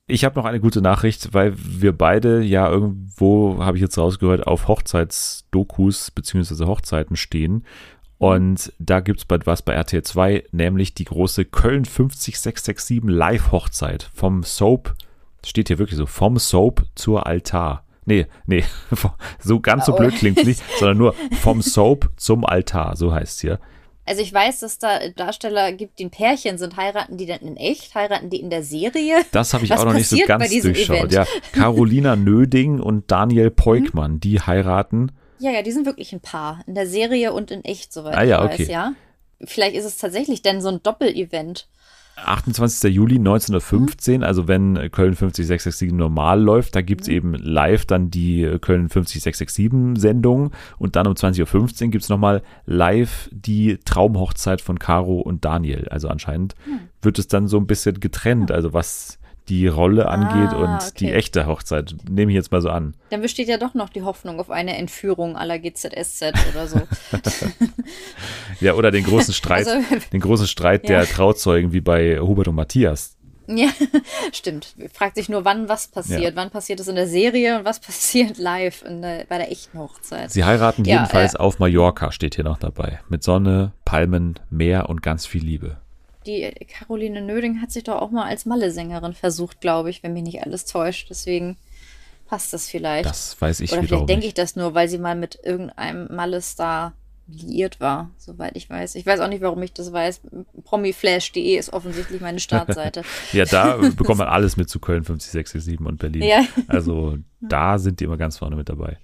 Ich habe noch eine gute Nachricht, weil wir beide ja irgendwo, habe ich jetzt rausgehört, auf Hochzeitsdokus bzw. Hochzeiten stehen. Und da gibt es bald was bei RTL 2, nämlich die große Köln 50667 Live-Hochzeit vom Soap, steht hier wirklich so, vom Soap zur Altar. Nee, nee, *laughs* so ganz so blöd klingt es nicht, *laughs* sondern nur vom Soap zum Altar, so heißt es hier. Also ich weiß, dass da Darsteller gibt, die ein Pärchen sind. Heiraten die denn in echt? Heiraten die in der Serie? Das habe ich Was auch noch nicht so ganz durchschaut. Event? Ja, Carolina *laughs* Nöding und Daniel Peukmann, mhm. die heiraten. Ja, ja, die sind wirklich ein Paar. In der Serie und in echt, soweit ah, ja, ich weiß, okay. ja. Vielleicht ist es tatsächlich denn so ein Doppel-Event. 28. Juli 1915, mhm. also wenn Köln 50667 normal läuft, da gibt es mhm. eben live dann die Köln 50667 Sendung und dann um 20.15 Uhr gibt es nochmal live die Traumhochzeit von Caro und Daniel. Also anscheinend mhm. wird es dann so ein bisschen getrennt, also was die Rolle angeht ah, und okay. die echte Hochzeit. Nehme ich jetzt mal so an. Dann besteht ja doch noch die Hoffnung auf eine Entführung aller GZSZ oder so. *laughs* ja, oder den großen Streit, also, *laughs* den großen Streit ja. der Trauzeugen wie bei Hubert und Matthias. Ja, *laughs* stimmt. Fragt sich nur, wann was passiert. Ja. Wann passiert es in der Serie und was passiert live der, bei der echten Hochzeit. Sie heiraten ja, jedenfalls äh, auf Mallorca, steht hier noch dabei. Mit Sonne, Palmen, Meer und ganz viel Liebe die Caroline Nöding hat sich doch auch mal als Malle-Sängerin versucht, glaube ich, wenn mich nicht alles täuscht. Deswegen passt das vielleicht. Das weiß ich Oder vielleicht denke ich das nur, weil sie mal mit irgendeinem Malle-Star liiert war, soweit ich weiß. Ich weiß auch nicht, warum ich das weiß. Promiflash.de ist offensichtlich meine Startseite. *laughs* ja, da bekommt man *laughs* alles mit zu Köln 50667 und Berlin. Ja. Also *laughs* da sind die immer ganz vorne mit dabei.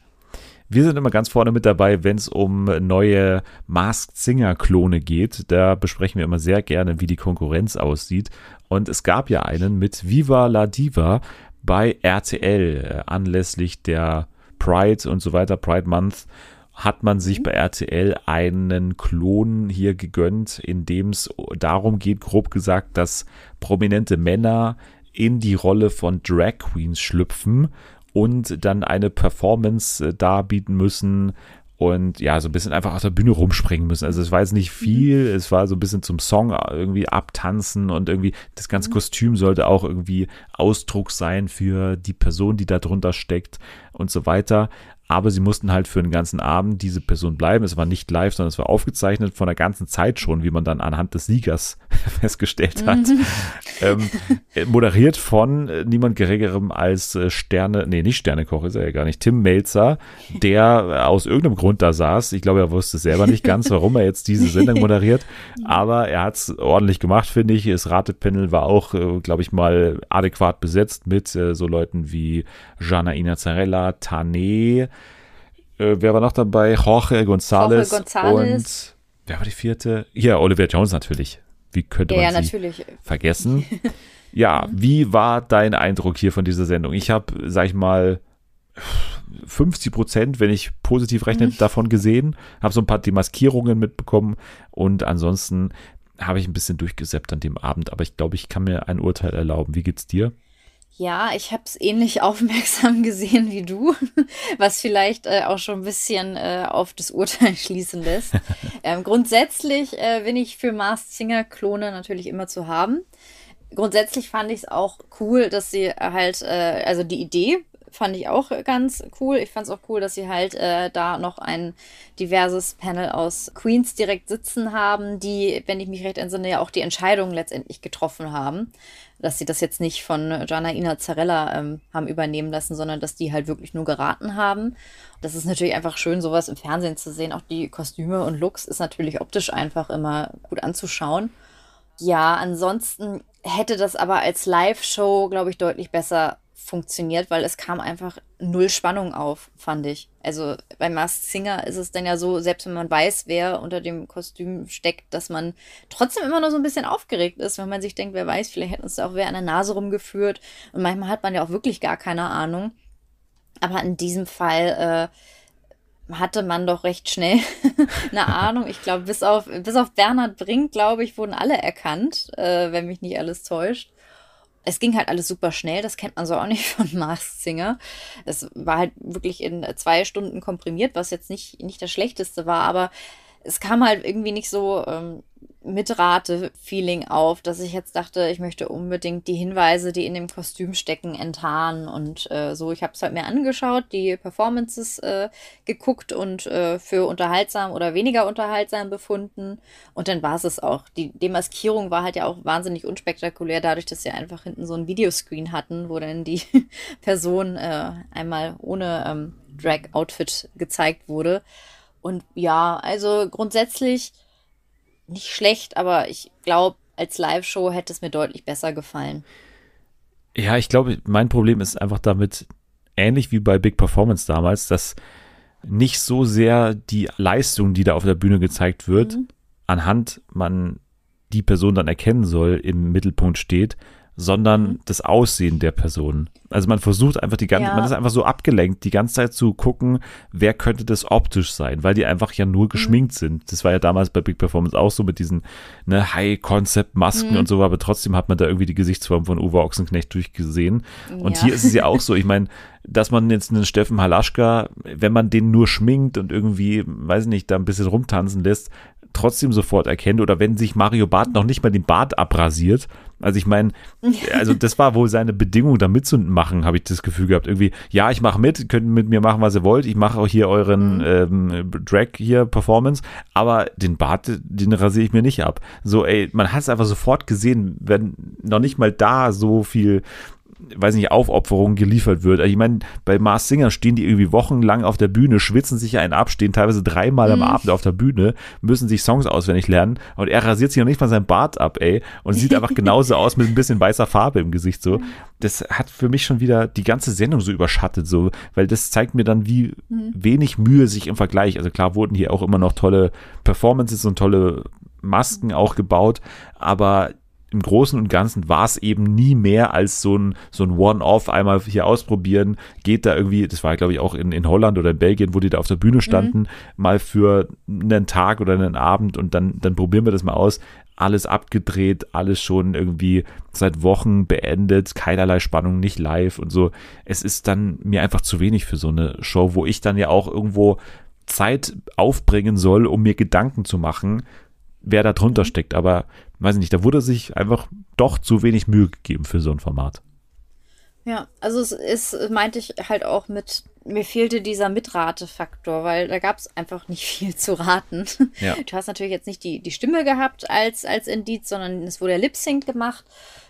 Wir sind immer ganz vorne mit dabei, wenn es um neue Masked Singer Klone geht. Da besprechen wir immer sehr gerne, wie die Konkurrenz aussieht. Und es gab ja einen mit Viva la Diva bei RTL anlässlich der Pride und so weiter, Pride Month hat man sich mhm. bei RTL einen Klon hier gegönnt, in dem es darum geht, grob gesagt, dass prominente Männer in die Rolle von Drag Queens schlüpfen und dann eine Performance äh, darbieten müssen und ja, so ein bisschen einfach auf der Bühne rumspringen müssen. Also es war jetzt nicht mhm. viel, mhm. es war so ein bisschen zum Song irgendwie abtanzen und irgendwie das ganze mhm. Kostüm sollte auch irgendwie Ausdruck sein für die Person, die da drunter steckt und so weiter aber sie mussten halt für den ganzen Abend diese Person bleiben. Es war nicht live, sondern es war aufgezeichnet von der ganzen Zeit schon, wie man dann anhand des Siegers *laughs* festgestellt hat. Mhm. ähm, äh, moderiert von äh, niemand geringerem als äh, Sterne, nee, nicht Sternekoch ist er ja gar nicht, Tim Melzer, der aus irgendeinem Grund da saß. Ich glaube, er wusste selber nicht ganz, warum er jetzt diese *laughs* Sendung moderiert, aber er hat es ordentlich gemacht, finde ich. Das Ratepanel war auch, glaube ich, mal adäquat besetzt mit so Leuten wie Jana Inazarella, Tane, äh, wer war noch dabei? Jorge González. Jorge González. Und wer war die vierte? Ja, Olivia Jones natürlich. Wie könnte man ja, sie vergessen? *laughs* ja, wie war dein Eindruck hier von dieser Sendung? Ich habe, sag ich mal, 50 Prozent, wenn ich positiv rechne, mhm. davon gesehen, habe so ein paar Demaskierungen mitbekommen und ansonsten habe ich ein bisschen durchgesäppt an dem Abend, aber ich glaube, ich kann mir ein Urteil erlauben. Wie geht's dir? Ja, ich habe es ähnlich *laughs* aufmerksam gesehen wie du, was vielleicht äh, auch schon ein bisschen äh, auf das Urteil *laughs* schließen lässt. *laughs* ähm, grundsätzlich äh, bin ich für Mars Singer Klone natürlich immer zu haben. Grundsätzlich fand ich es auch cool, dass sie halt, äh, also die Idee fand ich auch ganz cool. Ich fand es auch cool, dass sie halt äh, da noch ein diverses Panel aus Queens direkt sitzen haben, die, wenn ich mich recht entsinne, ja auch die Entscheidung letztendlich getroffen haben. Dass sie das jetzt nicht von Gianna Ina Zarella ähm, haben übernehmen lassen, sondern dass die halt wirklich nur geraten haben. Das ist natürlich einfach schön, sowas im Fernsehen zu sehen. Auch die Kostüme und Looks ist natürlich optisch einfach immer gut anzuschauen. Ja, ansonsten hätte das aber als Live-Show, glaube ich, deutlich besser funktioniert, weil es kam einfach null Spannung auf, fand ich. Also bei Masked Singer ist es dann ja so, selbst wenn man weiß, wer unter dem Kostüm steckt, dass man trotzdem immer nur so ein bisschen aufgeregt ist, wenn man sich denkt, wer weiß, vielleicht hätte uns da auch wer an der Nase rumgeführt. Und manchmal hat man ja auch wirklich gar keine Ahnung. Aber in diesem Fall äh, hatte man doch recht schnell *laughs* eine Ahnung. Ich glaube, bis auf, bis auf Bernhard Brink, glaube ich, wurden alle erkannt, äh, wenn mich nicht alles täuscht es ging halt alles super schnell, das kennt man so auch nicht von *laughs* Mars Singer. Es war halt wirklich in zwei Stunden komprimiert, was jetzt nicht, nicht das Schlechteste war, aber es kam halt irgendwie nicht so ähm, Mitrate-Feeling auf, dass ich jetzt dachte, ich möchte unbedingt die Hinweise, die in dem Kostüm stecken, enttarnen und äh, so. Ich habe es halt mir angeschaut, die Performances äh, geguckt und äh, für unterhaltsam oder weniger unterhaltsam befunden und dann war es es auch. Die Demaskierung war halt ja auch wahnsinnig unspektakulär, dadurch, dass sie einfach hinten so ein Videoscreen hatten, wo dann die *laughs* Person äh, einmal ohne ähm, Drag-Outfit gezeigt wurde. Und ja, also grundsätzlich nicht schlecht, aber ich glaube, als Live-Show hätte es mir deutlich besser gefallen. Ja, ich glaube, mein Problem ist einfach damit, ähnlich wie bei Big Performance damals, dass nicht so sehr die Leistung, die da auf der Bühne gezeigt wird, mhm. anhand man die Person dann erkennen soll, im Mittelpunkt steht, sondern mhm. das Aussehen der Person. Also man versucht einfach die ganze, ja. man ist einfach so abgelenkt, die ganze Zeit zu gucken, wer könnte das optisch sein, weil die einfach ja nur mhm. geschminkt mhm. sind. Das war ja damals bei Big Performance auch so mit diesen ne, High-Concept-Masken mhm. und so, aber trotzdem hat man da irgendwie die Gesichtsform von Uwe Ochsenknecht durchgesehen. Und ja. hier ist es ja *laughs* auch so, ich meine, dass man jetzt einen Steffen Halaschka, wenn man den nur schminkt und irgendwie, weiß nicht, da ein bisschen rumtanzen lässt, trotzdem sofort erkennt oder wenn sich Mario Barth noch nicht mal den Bart abrasiert. Also ich meine, *laughs* also das war wohl seine Bedingung, da mitzumachen, habe ich das Gefühl gehabt. Irgendwie, ja, ich mache mit, könnt mit mir machen, was ihr wollt. Ich mache auch hier euren mhm. ähm, Drag hier Performance, aber den Bart, den rasiere ich mir nicht ab. So, ey, man hat es einfach sofort gesehen, wenn noch nicht mal da so viel weiß nicht, Aufopferung geliefert wird. Also ich meine, bei Mars Singer stehen die irgendwie wochenlang auf der Bühne, schwitzen sich einen ab, stehen teilweise dreimal am mhm. Abend auf der Bühne, müssen sich Songs auswendig lernen und er rasiert sich noch nicht mal sein Bart ab, ey, und sieht einfach *laughs* genauso aus mit ein bisschen weißer Farbe im Gesicht so. Das hat für mich schon wieder die ganze Sendung so überschattet, so, weil das zeigt mir dann, wie mhm. wenig Mühe sich im Vergleich, also klar wurden hier auch immer noch tolle Performances und tolle Masken auch gebaut, aber im Großen und Ganzen war es eben nie mehr als so ein, so ein One-Off, einmal hier ausprobieren, geht da irgendwie, das war glaube ich auch in, in Holland oder in Belgien, wo die da auf der Bühne standen, mhm. mal für einen Tag oder einen Abend und dann, dann probieren wir das mal aus. Alles abgedreht, alles schon irgendwie seit Wochen beendet, keinerlei Spannung, nicht live und so. Es ist dann mir einfach zu wenig für so eine Show, wo ich dann ja auch irgendwo Zeit aufbringen soll, um mir Gedanken zu machen, wer da drunter steckt. Aber weiß ich nicht, da wurde sich einfach doch zu wenig Mühe gegeben für so ein Format. Ja, also es ist, meinte ich halt auch mit, mir fehlte dieser Mitratefaktor, weil da gab es einfach nicht *laughs* viel zu raten. Ja. Du hast natürlich jetzt nicht die, die Stimme gehabt als, als Indiz, sondern es wurde ja Lip-Sync gemacht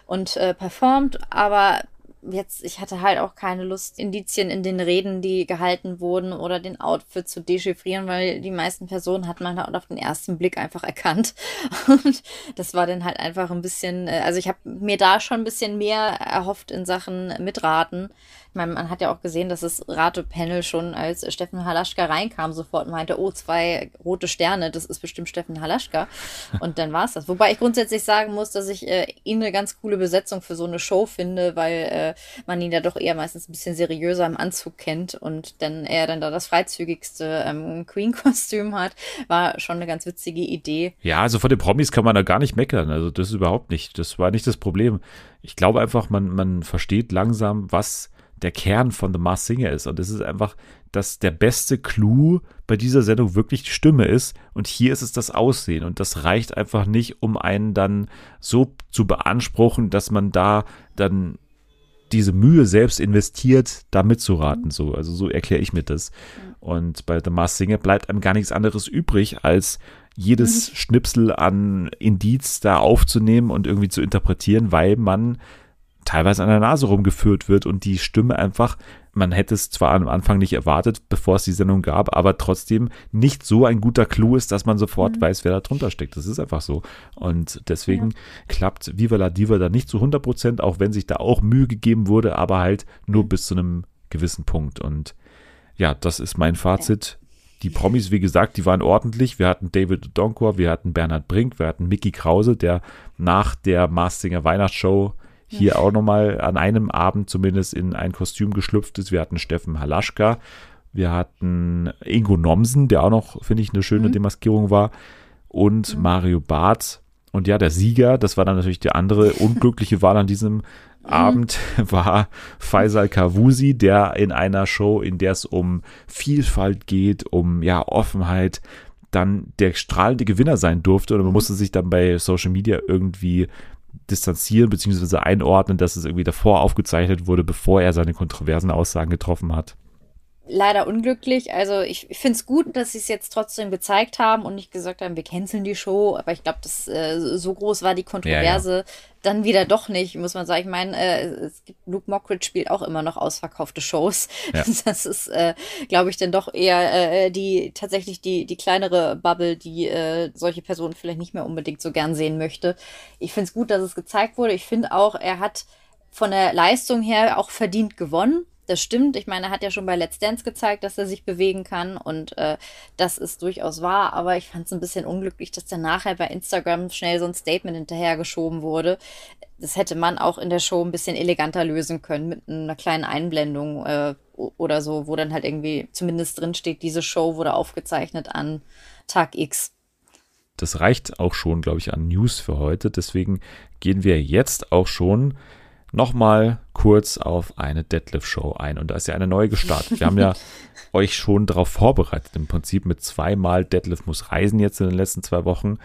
und äh, performt, aber jetzt, ich hatte halt auch keine Lust, Indizien in den Reden, die gehalten wurden oder den Outfit zu dechiffrieren, weil die meisten Personen hat man halt auf den ersten Blick einfach erkannt. *laughs* Und das war dann halt einfach ein bisschen, äh, also ich habe mir da schon ein bisschen mehr erhofft in Sachen Mitraten. Ich meine, man hat ja auch gesehen, dass das Ratepanel schon, als Steffen Halaschka reinkam, sofort meinte, oh, zwei rote Sterne, das ist bestimmt Steffen Halaschka. *laughs* Und dann war es das. Wobei ich grundsätzlich sagen muss, dass ich äh, ihn eine ganz coole Besetzung für so eine Show finde, weil äh, man ihn ja doch eher meistens ein bisschen seriöser im Anzug kennt und dann er dann da das freizügigste ähm, Queen-Kostüm hat, war schon eine ganz witzige Idee. Ja, also von den Promis kann man da gar nicht meckern. Also das ist überhaupt nicht. Das war nicht das Problem. Ich glaube einfach, man, man versteht langsam, was der Kern von The Mars Singer ist. Und es ist einfach, dass der beste Clou bei dieser Sendung wirklich die Stimme ist. Und hier ist es das Aussehen. Und das reicht einfach nicht, um einen dann so zu beanspruchen, dass man da dann diese Mühe selbst investiert, da mitzuraten. So, also so erkläre ich mir das. Und bei The Mars Singer bleibt einem gar nichts anderes übrig, als jedes mhm. Schnipsel an Indiz da aufzunehmen und irgendwie zu interpretieren, weil man teilweise an der Nase rumgeführt wird und die Stimme einfach, man hätte es zwar am Anfang nicht erwartet, bevor es die Sendung gab, aber trotzdem nicht so ein guter Clou ist, dass man sofort mhm. weiß, wer da drunter steckt. Das ist einfach so. Und deswegen ja. klappt Viva la Diva da nicht zu 100 Prozent, auch wenn sich da auch Mühe gegeben wurde, aber halt nur mhm. bis zu einem gewissen Punkt. Und ja, das ist mein Fazit. Die Promis, wie gesagt, die waren ordentlich. Wir hatten David Donkor, wir hatten Bernhard Brink, wir hatten Mickey Krause, der nach der Mastinger Weihnachtsshow hier auch nochmal an einem Abend zumindest in ein Kostüm geschlüpft ist. Wir hatten Steffen Halaschka, wir hatten Ingo Nomsen, der auch noch, finde ich, eine schöne mhm. Demaskierung war, und mhm. Mario Barth. Und ja, der Sieger, das war dann natürlich die andere *laughs* unglückliche Wahl an diesem mhm. Abend, *laughs* war Faisal Kavusi, der in einer Show, in der es um Vielfalt geht, um ja Offenheit, dann der strahlende Gewinner sein durfte und man musste sich dann bei Social Media irgendwie distanzieren bzw. einordnen, dass es irgendwie davor aufgezeichnet wurde, bevor er seine kontroversen Aussagen getroffen hat. Leider unglücklich. Also ich, ich finde es gut, dass sie es jetzt trotzdem gezeigt haben und nicht gesagt haben, wir canceln die Show. Aber ich glaube, dass äh, so groß war die Kontroverse, ja, ja dann wieder doch nicht, muss man sagen. Ich meine, äh, es gibt Luke Mockridge spielt auch immer noch ausverkaufte Shows. Ja. *laughs* Das ist, äh, glaube ich, dann doch eher äh, die tatsächlich die, die kleinere Bubble, die äh, solche Personen vielleicht nicht mehr unbedingt so gern sehen möchte. Ich finde es gut, dass es gezeigt wurde. Ich finde auch, er hat von der Leistung her auch verdient gewonnen das stimmt. Ich meine, er hat ja schon bei Let's Dance gezeigt, dass er sich bewegen kann und äh, das ist durchaus wahr. Aber ich fand es ein bisschen unglücklich, dass dann nachher bei Instagram schnell so ein Statement hinterhergeschoben wurde. Das hätte man auch in der Show ein bisschen eleganter lösen können mit einer kleinen Einblendung äh, oder so, wo dann halt irgendwie zumindest drin steht, diese Show wurde aufgezeichnet an Tag X. Das reicht auch schon, glaube ich, an News für heute. Deswegen gehen wir jetzt auch schon nochmal kurz auf eine Deadlift-Show ein. Und da ist ja eine neue gestartet. Wir haben ja *laughs* euch schon darauf vorbereitet, im Prinzip mit zweimal Deadlift muss reisen jetzt in den letzten zwei Wochen.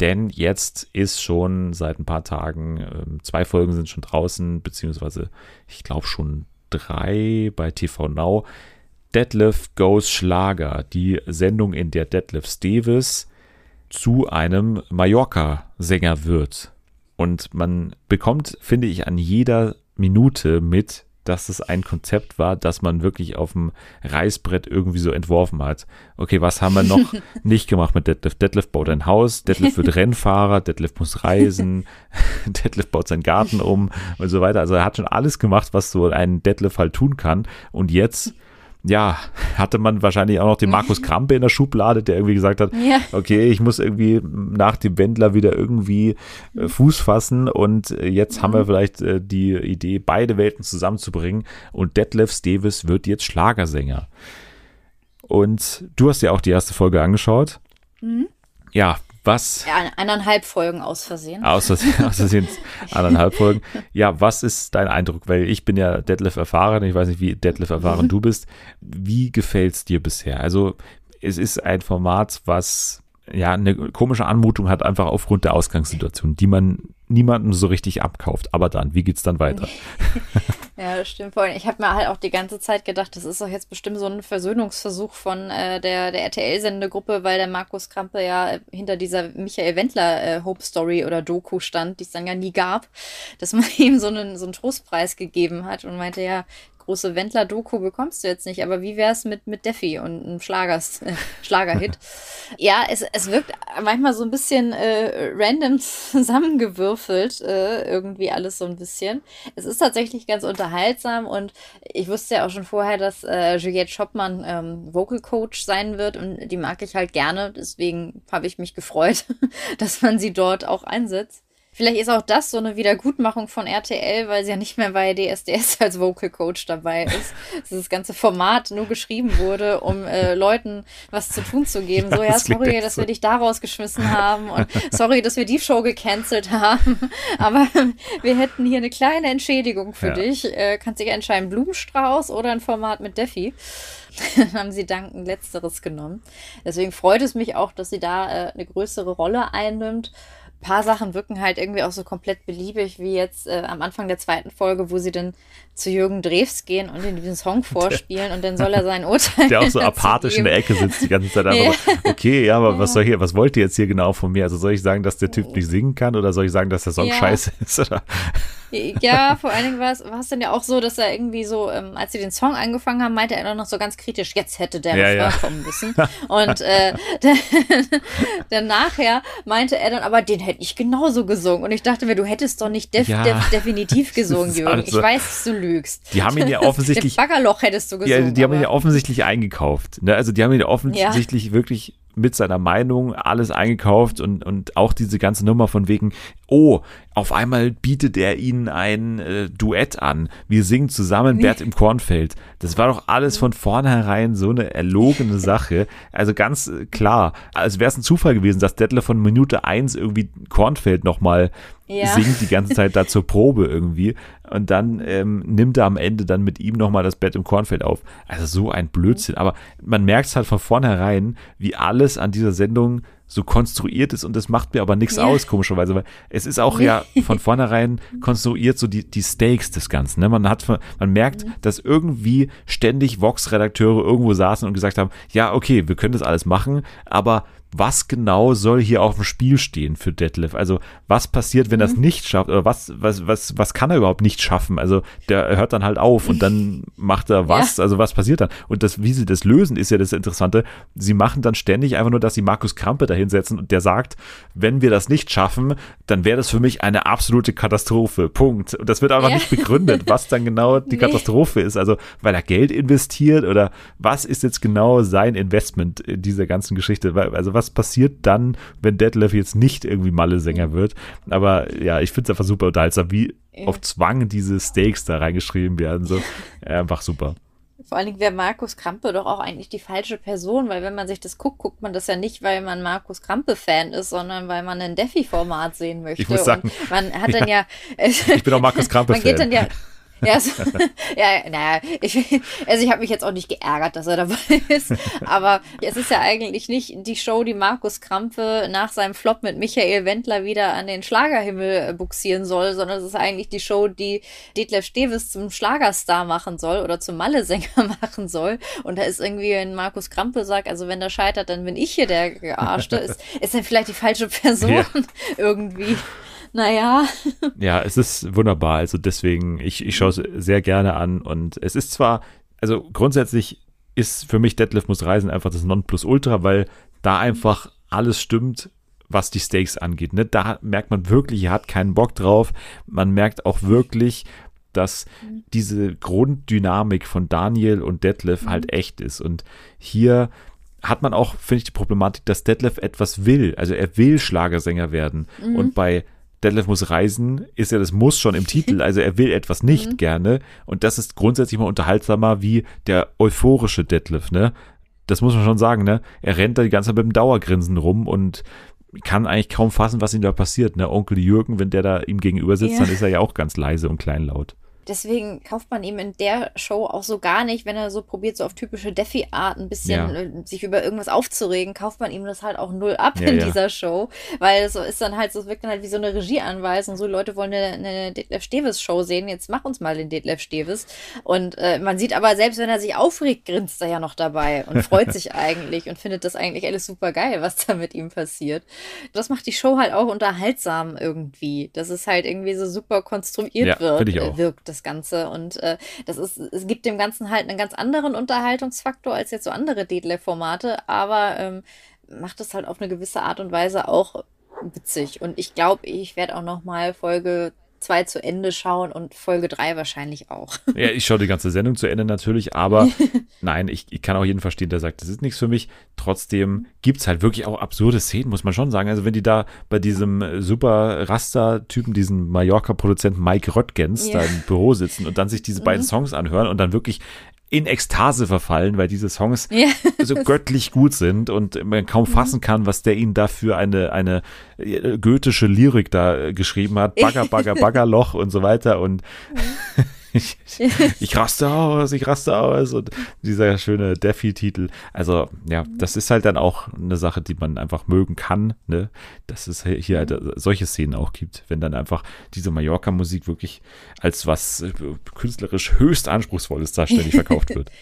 Denn jetzt ist schon seit ein paar Tagen, ähm, zwei Folgen sind schon draußen, beziehungsweise ich glaube schon drei bei TV Now. Deadlift Goes Schlager, die Sendung, in der Deadlift Davis zu einem Mallorca-Sänger wird. Und man bekommt, finde ich, an jeder Minute mit, dass es ein Konzept war, das man wirklich auf dem Reißbrett irgendwie so entworfen hat. Okay, was haben wir noch *laughs* nicht gemacht mit Deadlift? Deadlift baut ein Haus, Deadlift wird *laughs* Rennfahrer, Deadlift muss reisen, *laughs* Deadlift baut seinen Garten um und so weiter. Also er hat schon alles gemacht, was so ein Deadlift halt tun kann. Und jetzt ja, hatte man wahrscheinlich auch noch den Markus *laughs* Krampe in der Schublade, der irgendwie gesagt hat, ja. okay, ich muss irgendwie nach dem Wendler wieder irgendwie äh, Fuß fassen und äh, jetzt mhm. haben wir vielleicht äh, die Idee, beide Welten zusammenzubringen und Detlef Davis wird jetzt Schlagersänger. Und du hast ja auch die erste Folge angeschaut. Mhm. Ja, was? Ja, eineinhalb Folgen aus Versehen. Aus Versehen, *laughs* aus Versehen *laughs* eineinhalb Folgen. Ja, was ist dein Eindruck? Weil ich bin ja Detlef erfahren, ich weiß nicht, wie Detlef erfahren du bist. Wie gefällt es dir bisher? Also, es ist ein Format, was ja eine komische Anmutung hat, einfach aufgrund der Ausgangssituation, die man niemandem so richtig abkauft. Aber dann, wie geht's dann weiter? *laughs* ja, das stimmt voll. Ich habe mir halt auch die ganze Zeit gedacht, das ist doch jetzt bestimmt so ein Versöhnungsversuch von äh, der, der RTL-Sendegruppe, weil der Markus Krampe ja hinter dieser Michael Wendler äh, oder Doku stand, die es dann ja nie gab, dass man *laughs* ihm so einen, so einen Trostpreis gegeben hat und meinte, ja, große Wendler-Doku bekommst du jetzt nicht, aber wie wär's mit, mit Defi und einem Schlagers, äh, Schlagerhit? *laughs* ja, es, es wirkt manchmal so ein bisschen äh, random zusammengewürfelt, äh, irgendwie alles so ein bisschen. Es ist tatsächlich ganz unterhaltsam und ich wusste ja auch schon vorher, dass äh, Juliette Schoppmann ähm, Vocal Coach sein wird und die mag ich halt gerne, deswegen habe ich mich gefreut, *laughs* dass man sie dort auch einsetzt. Vielleicht ist auch das so eine Wiedergutmachung von RTL, weil sie ja nicht mehr bei DSDS als Vocal Coach dabei ist. Dass *laughs* das ganze Format nur geschrieben wurde, um äh, Leuten was zu tun zu geben. Ja, so, ja, sorry, dass so. wir dich da rausgeschmissen *laughs* haben und sorry, dass wir die Show gecancelt haben. *laughs* Aber wir hätten hier eine kleine Entschädigung für ja. dich. Äh, kannst dich entscheiden, Blumenstrauß oder ein Format mit Defi. Dann haben sie dankend Letzteres genommen. Deswegen freut es mich auch, dass sie da äh, eine größere Rolle einnimmt paar Sachen wirken halt irgendwie auch so komplett beliebig, wie jetzt äh, am Anfang der zweiten Folge, wo sie dann zu Jürgen Drews gehen und in diesen Song *laughs* vorspielen der, und dann soll er sein Urteil. *laughs* Der auch so *laughs* apathisch in der Ecke sitzt die ganze Zeit einfach ja. so, okay, ja, aber ja. was soll hier, was wollt ihr jetzt hier genau von mir? Also soll ich sagen, dass der Typ nicht singen kann oder soll ich sagen, dass der Song ja. scheiße ist? Oder? Ja, vor allen Dingen war es, war es dann ja auch so, dass er irgendwie so, ähm, als sie den Song angefangen haben, meinte er dann noch so ganz kritisch, jetzt hätte der ja, ja. kommen müssen. Und äh, dann, dann nachher meinte er dann, aber den hätte ich genauso gesungen. Und ich dachte mir, du hättest doch nicht def def definitiv gesungen, Jürgen. Also, ich weiß, dass du lügst. Die haben ihn ja *laughs* offensichtlich. Baggerloch hättest du gesungen. Ja, die haben ihn ja offensichtlich eingekauft. Ne? Also die haben ihn ja offensichtlich wirklich mit seiner Meinung alles eingekauft und, und auch diese ganze Nummer von wegen, oh, auf einmal bietet er ihnen ein äh, Duett an. Wir singen zusammen Bert im Kornfeld. Das war doch alles von vornherein so eine erlogene *laughs* Sache. Also ganz klar, als wäre es ein Zufall gewesen, dass Detlef von Minute eins irgendwie Kornfeld nochmal ja. singt die ganze Zeit da zur Probe irgendwie. Und dann ähm, nimmt er am Ende dann mit ihm nochmal das Bett im Kornfeld auf. Also so ein Blödsinn. Aber man merkt es halt von vornherein, wie alles an dieser Sendung so konstruiert ist und das macht mir aber nichts ja. aus, komischerweise, weil es ist auch ja *laughs* von vornherein konstruiert, so die, die Stakes des Ganzen. Ne? Man hat, man merkt, mhm. dass irgendwie ständig Vox-Redakteure irgendwo saßen und gesagt haben, ja, okay, wir können das alles machen, aber was genau soll hier auf dem Spiel stehen für Detlef? Also was passiert, wenn er es mhm. nicht schafft? Oder was, was, was, was kann er überhaupt nicht schaffen? Also der hört dann halt auf und dann *laughs* macht er was? Ja. Also was passiert dann? Und das, wie sie das lösen, ist ja das Interessante. Sie machen dann ständig einfach nur, dass sie Markus Krampe da hinsetzen und der sagt, wenn wir das nicht schaffen, dann wäre das für mich eine absolute Katastrophe. Punkt. Und das wird aber ja. nicht begründet, was dann genau *laughs* die nee. Katastrophe ist. Also weil er Geld investiert oder was ist jetzt genau sein Investment in dieser ganzen Geschichte? Also was was passiert dann, wenn Detlef jetzt nicht irgendwie Malle-Sänger wird. Aber ja, ich finde es einfach super unterhaltsam, wie ja. auf Zwang diese Stakes da reingeschrieben werden. So. *laughs* einfach super. Vor allen Dingen wäre Markus Krampe doch auch eigentlich die falsche Person, weil wenn man sich das guckt, guckt man das ja nicht, weil man Markus Krampe-Fan ist, sondern weil man ein Defi-Format sehen möchte. Ich muss sagen, Und man hat *laughs* dann ja. ja ich bin auch Markus Krampe-Fan. *laughs* Man geht dann ja. Ja, so, *laughs* ja naja, ich, also ich habe mich jetzt auch nicht geärgert, dass er dabei *laughs* ist, aber es ist ja eigentlich nicht die Show, die Markus Krampfe nach seinem Flop mit Michael Wendler wieder an den Schlagerhimmel buxieren soll, sondern es ist eigentlich die Show, die Detlef Steves zum Schlagerstar machen soll oder zum Malle-Sänger *laughs* machen soll. Und da ist irgendwie, wenn Markus Krampe sagt, also wenn der scheitert, dann bin ich hier der Gearschte, ist, ist dann vielleicht die falsche Person ja. irgendwie naja. *laughs* Ja, es ist wunderbar. Also deswegen, ich, ich schaue es sehr gerne an. Und es ist zwar, also grundsätzlich ist für mich Deadlift muss reisen einfach das Nonplusultra, weil da einfach alles stimmt, was die Stakes angeht. Ne? Da merkt man wirklich, er hat keinen Bock drauf. Man merkt auch wirklich, dass diese Grunddynamik von Daniel und Detlef halt mhm. echt ist. Und hier hat man auch, finde ich, die Problematik, dass Detlef etwas will. Also er will Schlagersänger werden. Mhm. Und bei Detlef muss reisen, ist ja das Muss schon im Titel. *laughs* Also er will etwas nicht mhm. gerne. Und das ist grundsätzlich mal unterhaltsamer wie der euphorische Detlef, ne? Das muss man schon sagen, ne? Er rennt da die ganze Zeit mit dem Dauergrinsen rum und kann eigentlich kaum fassen, was ihm da passiert, ne? Onkel Jürgen, wenn der da ihm gegenüber sitzt, ja. dann ist er ja auch ganz leise und kleinlaut. Deswegen kauft man ihm in der Show auch so gar nicht, wenn er so probiert, so auf typische Defi-Art ein bisschen ja. Äh, sich über irgendwas aufzuregen, kauft man ihm das halt auch null ab ja, in ja. dieser Show. Weil es ist dann halt so, es wirkt dann halt wie so eine Regieanweisung. So, Leute wollen eine, eine Detlef Steves-Show sehen, jetzt mach uns mal den Detlef Steves. Und äh, man sieht aber, selbst wenn er sich aufregt, grinst er ja noch dabei und freut *laughs* sich eigentlich und findet das eigentlich alles super geil, was da mit ihm passiert. Das macht die Show halt auch unterhaltsam irgendwie, dass es halt irgendwie so super konstruiert wird, ich auch. wirkt das Ganze. Und äh, das ist, es gibt dem Ganzen halt einen ganz anderen Unterhaltungsfaktor als jetzt so andere Detlef-Formate, aber ähm, macht es halt auf eine gewisse Art und Weise auch witzig. Und ich glaube, ich werde auch noch mal Folge 2 zu Ende schauen und Folge 3 wahrscheinlich auch. *laughs* Ja, ich schaue die ganze Sendung zu Ende natürlich, aber *laughs* nein, ich, ich kann auch jeden verstehen, der sagt, das ist nichts für mich. Trotzdem gibt es halt wirklich auch absurde Szenen, muss man schon sagen. Also wenn die da bei diesem super Raster-Typen, diesen Mallorca-Produzenten Mike Röttgens ja. da im Büro sitzen und dann sich diese beiden mhm. Songs anhören und dann wirklich in Ekstase verfallen, weil diese Songs ja. *laughs* so göttlich gut sind und man kaum mhm. fassen kann, was der ihnen da für eine, eine äh, goethische Lyrik da geschrieben hat. *laughs* Bagger, Bagger, Baggerloch und so weiter und mhm. *laughs* ich, raste aus, ich raste aus und dieser schöne Defi-Titel. Also ja, das ist halt dann auch eine Sache, die man einfach mögen kann, ne? dass es hier halt solche Szenen auch gibt, wenn dann einfach diese Mallorca-Musik wirklich als was äh, künstlerisch höchst anspruchsvolles da ständig verkauft wird. *laughs*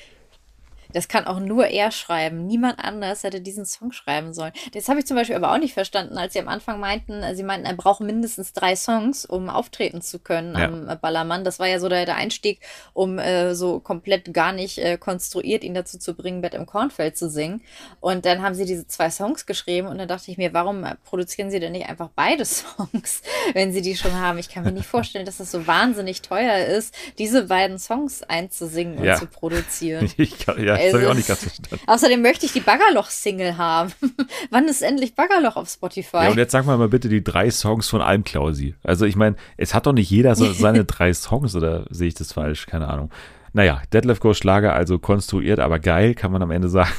Das kann auch nur er schreiben. Niemand anders hätte diesen Song schreiben sollen. Das habe ich zum Beispiel aber auch nicht verstanden, als sie am Anfang meinten, sie meinten, er braucht mindestens drei Songs, um auftreten zu können ja. am Ballermann. Das war ja so der, der Einstieg, um äh, so komplett gar nicht äh, konstruiert ihn dazu zu bringen, Bett im Kornfeld zu singen. Und dann haben sie diese zwei Songs geschrieben und dann dachte ich mir, warum produzieren sie denn nicht einfach beide *laughs* Songs, wenn sie die schon haben? Ich kann mir nicht vorstellen, dass das so wahnsinnig teuer ist, diese beiden Songs einzusingen und ja. zu produzieren. *laughs* Ich kann, ja, das habe ich auch nicht ganz verstanden. Außerdem möchte ich die Baggerloch-Single haben. *laughs* Wann ist endlich Baggerloch auf Spotify? Ja, und jetzt sag mal, mal bitte die drei Songs von Almklausi. Also ich meine, es hat doch nicht jeder so *laughs* seine drei Songs, oder sehe ich das falsch? Keine Ahnung. Naja, Deadlift Go Schlager also konstruiert, aber geil, kann man am Ende sagen.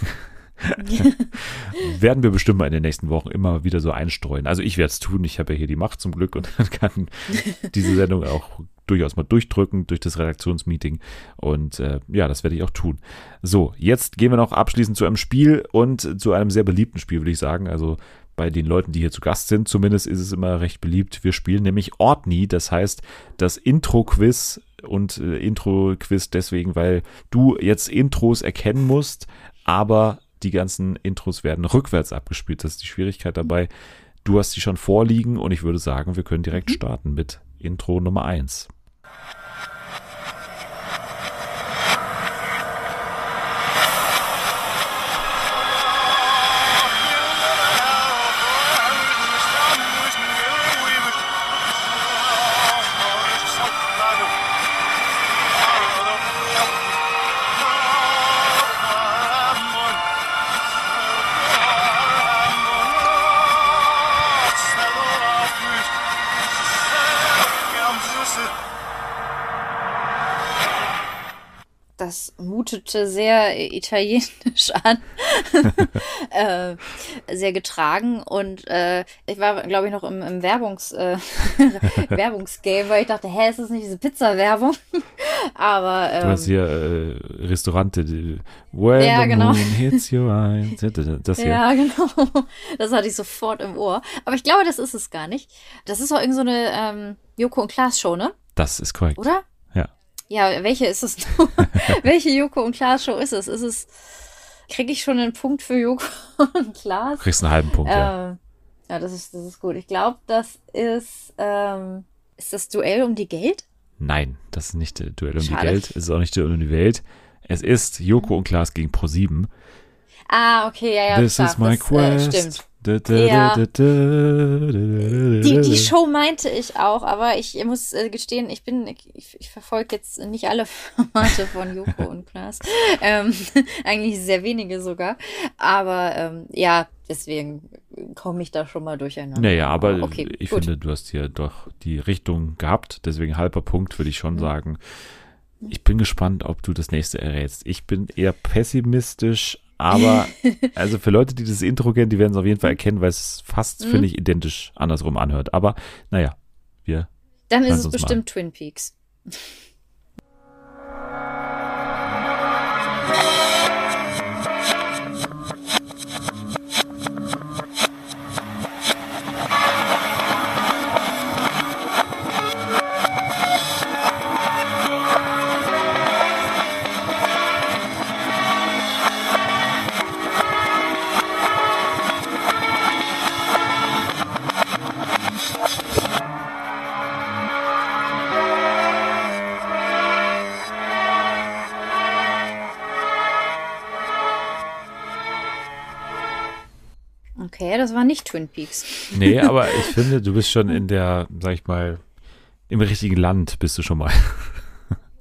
*laughs* werden wir bestimmt mal in den nächsten Wochen immer wieder so einstreuen. Also ich werde es tun, ich habe ja hier die Macht zum Glück und kann diese Sendung auch durchaus mal durchdrücken durch das Redaktionsmeeting. Und äh, ja, das werde ich auch tun. So, jetzt gehen wir noch abschließend zu einem Spiel und zu einem sehr beliebten Spiel, würde ich sagen. Also bei den Leuten, die hier zu Gast sind, zumindest ist es immer recht beliebt. Wir spielen nämlich Ortni, das heißt das Intro-Quiz und äh, Intro-Quiz deswegen, weil du jetzt Intros erkennen musst, aber die ganzen Intros werden rückwärts abgespielt. Das ist die Schwierigkeit dabei. Du hast sie schon vorliegen und ich würde sagen, wir können direkt mhm. starten mit Intro Nummer 1. mutete sehr italienisch *laughs* an, *laughs* äh, sehr getragen und äh, ich war, glaube ich, noch im, im Werbungs, äh, *laughs* Werbungsgame, weil ich dachte, hä, ist das nicht diese Pizza-Werbung? Aber ähm, du hast hier äh, Restaurante, When ja, the genau. moon hits your eyes. Das hier. Ja, genau. Das hatte ich sofort im Ohr. Aber ich glaube, das ist es gar nicht. Das ist auch irgendeine so ähm, Joko und Klaas Show, ne? Das ist korrekt. Oder? Ja, welche ist es? *laughs* welche Joko und Klaas Show ist es? Ist es, kriege ich schon einen Punkt für Joko *laughs* und Klaas? Du kriegst einen halben Punkt, äh, ja. Ähm, ja, das ist, das ist gut. Ich glaube, das ist, ähm, ist das Duell um die Geld? Nein, das ist nicht Duell um Schade. die Geld. Es ist auch nicht Duell um die Welt. Es ist Joko und Klaas gegen Pro7. Ah, okay, ja, ja. This klar, is my das, quest. Äh, stimmt. Ja. Die, die Show meinte ich auch, aber ich muss äh, gestehen, ich bin, ich, ich verfolge jetzt nicht alle *laughs* Formate von Joko und Klaas. Ähm, *laughs* eigentlich sehr wenige sogar. Aber ähm, ja, deswegen komme ich da schon mal durcheinander. Naja, aber okay, ich gut. finde, du hast hier doch die Richtung gehabt. Deswegen halber Punkt würde ich schon mhm. sagen. Ich bin gespannt, ob du das nächste errätst. Ich bin eher pessimistisch, aber *laughs* also für Leute, die das Intro kennen, die werden es auf jeden Fall erkennen, weil es fast, mhm. finde ich, identisch andersrum anhört. Aber naja, wir. Dann ist es bestimmt mal. Twin Peaks. Nicht Twin Peaks. Nee, *laughs* aber ich finde, du bist schon in der, sag ich mal, im richtigen Land bist du schon mal. *laughs*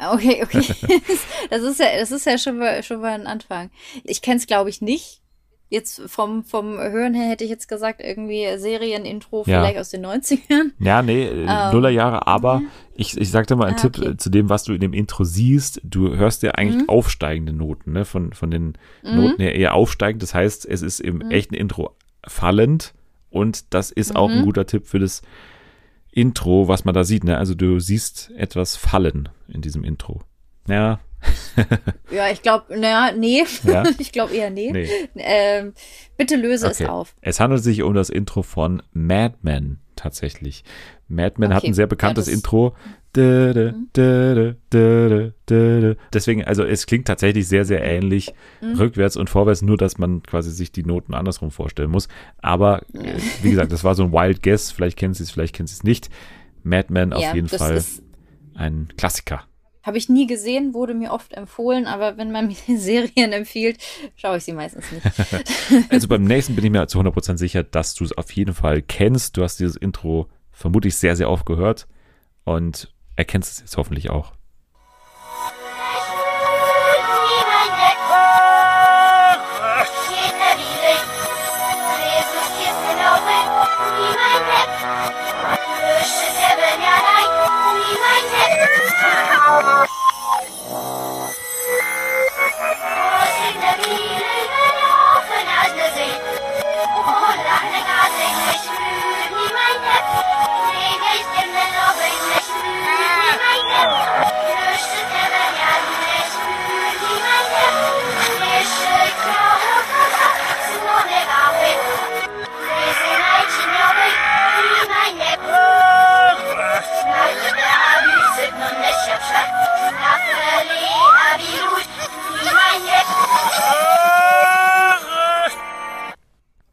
Okay, okay. *laughs* Das ist ja, das ist ja schon mal, schon mal ein Anfang. Ich kenne es, glaube ich, nicht. Jetzt vom, vom Hören her hätte ich jetzt gesagt, irgendwie Serienintro Ja. vielleicht aus den 90ern. Ja, nee, äh, Ähm, Nullerjahre, aber ich, ich sag dir mal einen Ah, Tipp okay. zu dem, was du in dem Intro siehst. Du hörst ja eigentlich Mhm. aufsteigende Noten, ne? Von, von den Noten her eher aufsteigend. Das heißt, es ist im Mhm. echten Intro fallend und das ist auch ein Mhm. guter Tipp für das Intro, was man da sieht, ne? Also du siehst etwas fallen in diesem Intro. Ja, *laughs* Ja, ich glaube, naja, nee. Ja? *laughs* ich glaube eher nee. nee. Ähm, bitte löse Okay. es auf. Es handelt sich um das Intro von Mad Men tatsächlich. Mad Men hat Okay, ein sehr bekanntes ja, Intro. Dö. Deswegen, also es klingt tatsächlich sehr, sehr ähnlich Mhm. rückwärts und vorwärts, nur dass man quasi sich die Noten andersrum vorstellen muss. Aber äh, wie gesagt, das war so ein Wild Guess. Vielleicht kennen Sie es, vielleicht kennen Sie es nicht. Mad Men auf ja, jeden Fall ein Klassiker. Habe ich nie gesehen, wurde mir oft empfohlen, aber wenn man *laughs* mir Serien empfiehlt, schaue ich sie meistens nicht. *laughs* Also beim nächsten bin ich mir zu 100% sicher, dass du es auf jeden Fall kennst. Du hast dieses Intro vermutlich sehr, sehr oft gehört und erkennst es jetzt hoffentlich auch.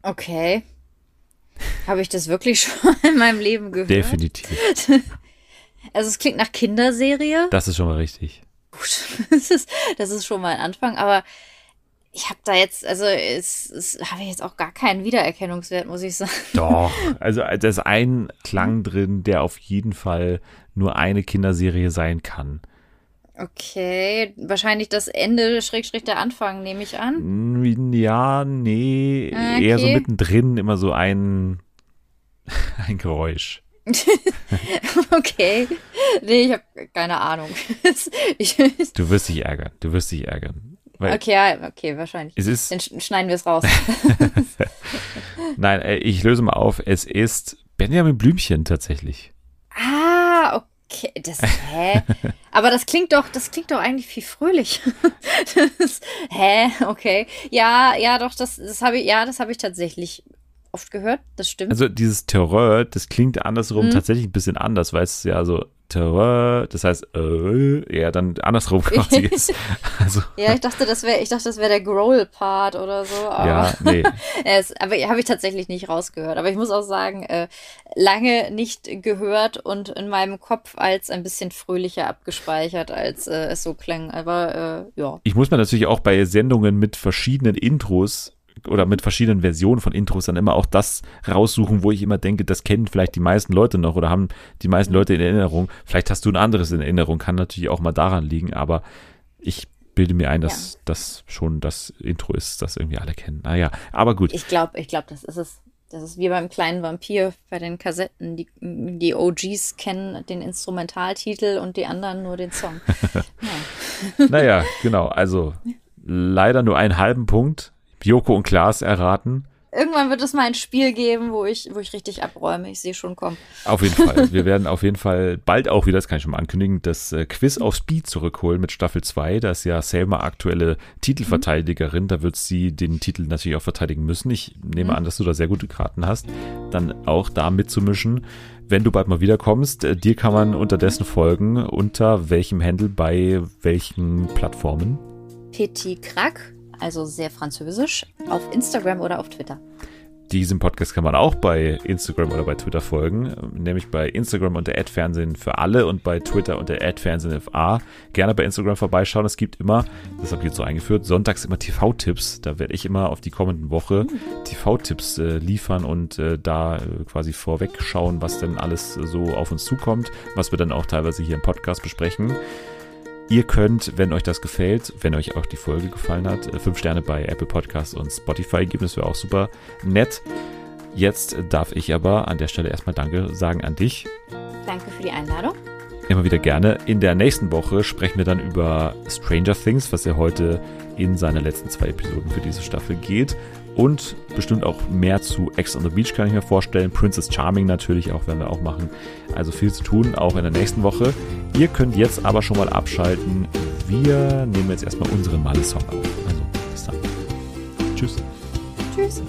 Okay. Habe ich das wirklich *laughs* schon in meinem Leben gehört? Definitiv. Also es klingt nach Kinderserie. Das ist schon mal richtig. Gut, *laughs* das ist, das ist schon mal ein Anfang, aber ich habe da jetzt, also es, es habe ich jetzt auch gar keinen Wiedererkennungswert, muss ich sagen. Doch. *laughs* Also da ist ein Klang drin, der auf jeden Fall nur eine Kinderserie sein kann. Okay, wahrscheinlich das Ende, Schrägstrich der Anfang, nehme ich an. Ja, nee, Ah, eher so okay. mittendrin immer so ein, *laughs* ein Geräusch. *laughs* Okay. Nee, ich habe keine Ahnung. *laughs* ich, Du wirst dich ärgern. Du wirst dich ärgern. Okay, okay, wahrscheinlich. es ist, Dann sch- schneiden wir es raus. nein, ich löse mal auf. Es ist Benjamin Blümchen tatsächlich. ah, okay. Das, hä? Aber das klingt doch, das klingt doch eigentlich viel fröhlich. *laughs* das, hä? Okay. Ja, ja, doch, das, das habe ich, ja, das habe ich tatsächlich oft gehört. Das stimmt. Also dieses Terror, das klingt andersrum Mhm. tatsächlich ein bisschen anders, weil es ja so das heißt äh, eher dann andersrum *laughs* quasi ist. Also ja, ich dachte, das wäre, ich dachte, das wäre der Growl-Part oder so. *laughs* Aber, ja, nee. es, aber habe ich tatsächlich nicht rausgehört. Aber ich muss auch sagen, äh, lange nicht gehört und in meinem Kopf als ein bisschen fröhlicher abgespeichert, als äh, es so klang. Aber äh, ja. Ich muss mir natürlich auch bei Sendungen mit verschiedenen Intros oder mit verschiedenen Versionen von Intros dann immer auch das raussuchen, wo ich immer denke, das kennen vielleicht die meisten Leute noch oder haben die meisten Leute in Erinnerung. Vielleicht hast du ein anderes in Erinnerung, kann natürlich auch mal daran liegen, aber ich bilde mir ein, dass das schon das Intro ist, das irgendwie alle kennen. Naja, aber gut. Ich glaube, ich glaube, das ist es. Das ist wie beim kleinen Vampir bei den Kassetten. Die, die OGs kennen den Instrumentaltitel und die anderen nur den Song. ja. *laughs* Naja, genau. Also leider nur einen halben Punkt. Joko und Klaas erraten. Irgendwann wird es mal ein Spiel geben, wo ich, wo ich richtig abräume. Ich sehe schon kommen. Auf jeden Fall. *laughs* Wir werden auf jeden Fall bald auch wieder, das kann ich schon mal ankündigen, das äh, Quiz auf Speed zurückholen mit Staffel 2. Da ist ja Selma aktuelle Titelverteidigerin. Da wird sie den Titel natürlich auch verteidigen müssen. Ich nehme an, dass du da sehr gute Karten hast, dann auch da mitzumischen. Wenn du bald mal wiederkommst, äh, dir kann man unterdessen folgen. Unter welchem Handle bei welchen Plattformen? Petit Crack, also sehr französisch, auf Instagram oder auf Twitter. Diesem Podcast kann man auch bei Instagram oder bei Twitter folgen, nämlich bei Instagram unter Adfernsehen für alle und bei Twitter unter AdFernsehenFA. Gerne bei Instagram vorbeischauen. Es gibt immer, das habe ich jetzt so eingeführt, sonntags immer TV-Tipps. Da werde ich immer auf die kommenden Woche TV-Tipps äh, liefern und äh, da äh, quasi vorweg schauen, was denn alles so auf uns zukommt, was wir dann auch teilweise hier im Podcast besprechen. Ihr könnt, wenn euch das gefällt, wenn euch auch die Folge gefallen hat, äh, fünf Sterne bei Apple Podcasts und Spotify geben. Das wäre auch super nett. Jetzt darf ich aber an der Stelle erstmal Danke sagen an dich. Danke für die Einladung. Immer wieder gerne. In der nächsten Woche sprechen wir dann über Stranger Things, was ja heute in seine letzten zwei Episoden für diese Staffel geht und bestimmt auch mehr zu Ex on the Beach kann ich mir vorstellen. Princess Charming natürlich auch, werden wir auch machen. Also viel zu tun, auch in der nächsten Woche. Ihr könnt jetzt aber schon mal abschalten. Wir nehmen jetzt erstmal unseren Malle-Song auf. Also bis dann. Tschüss. Tschüss.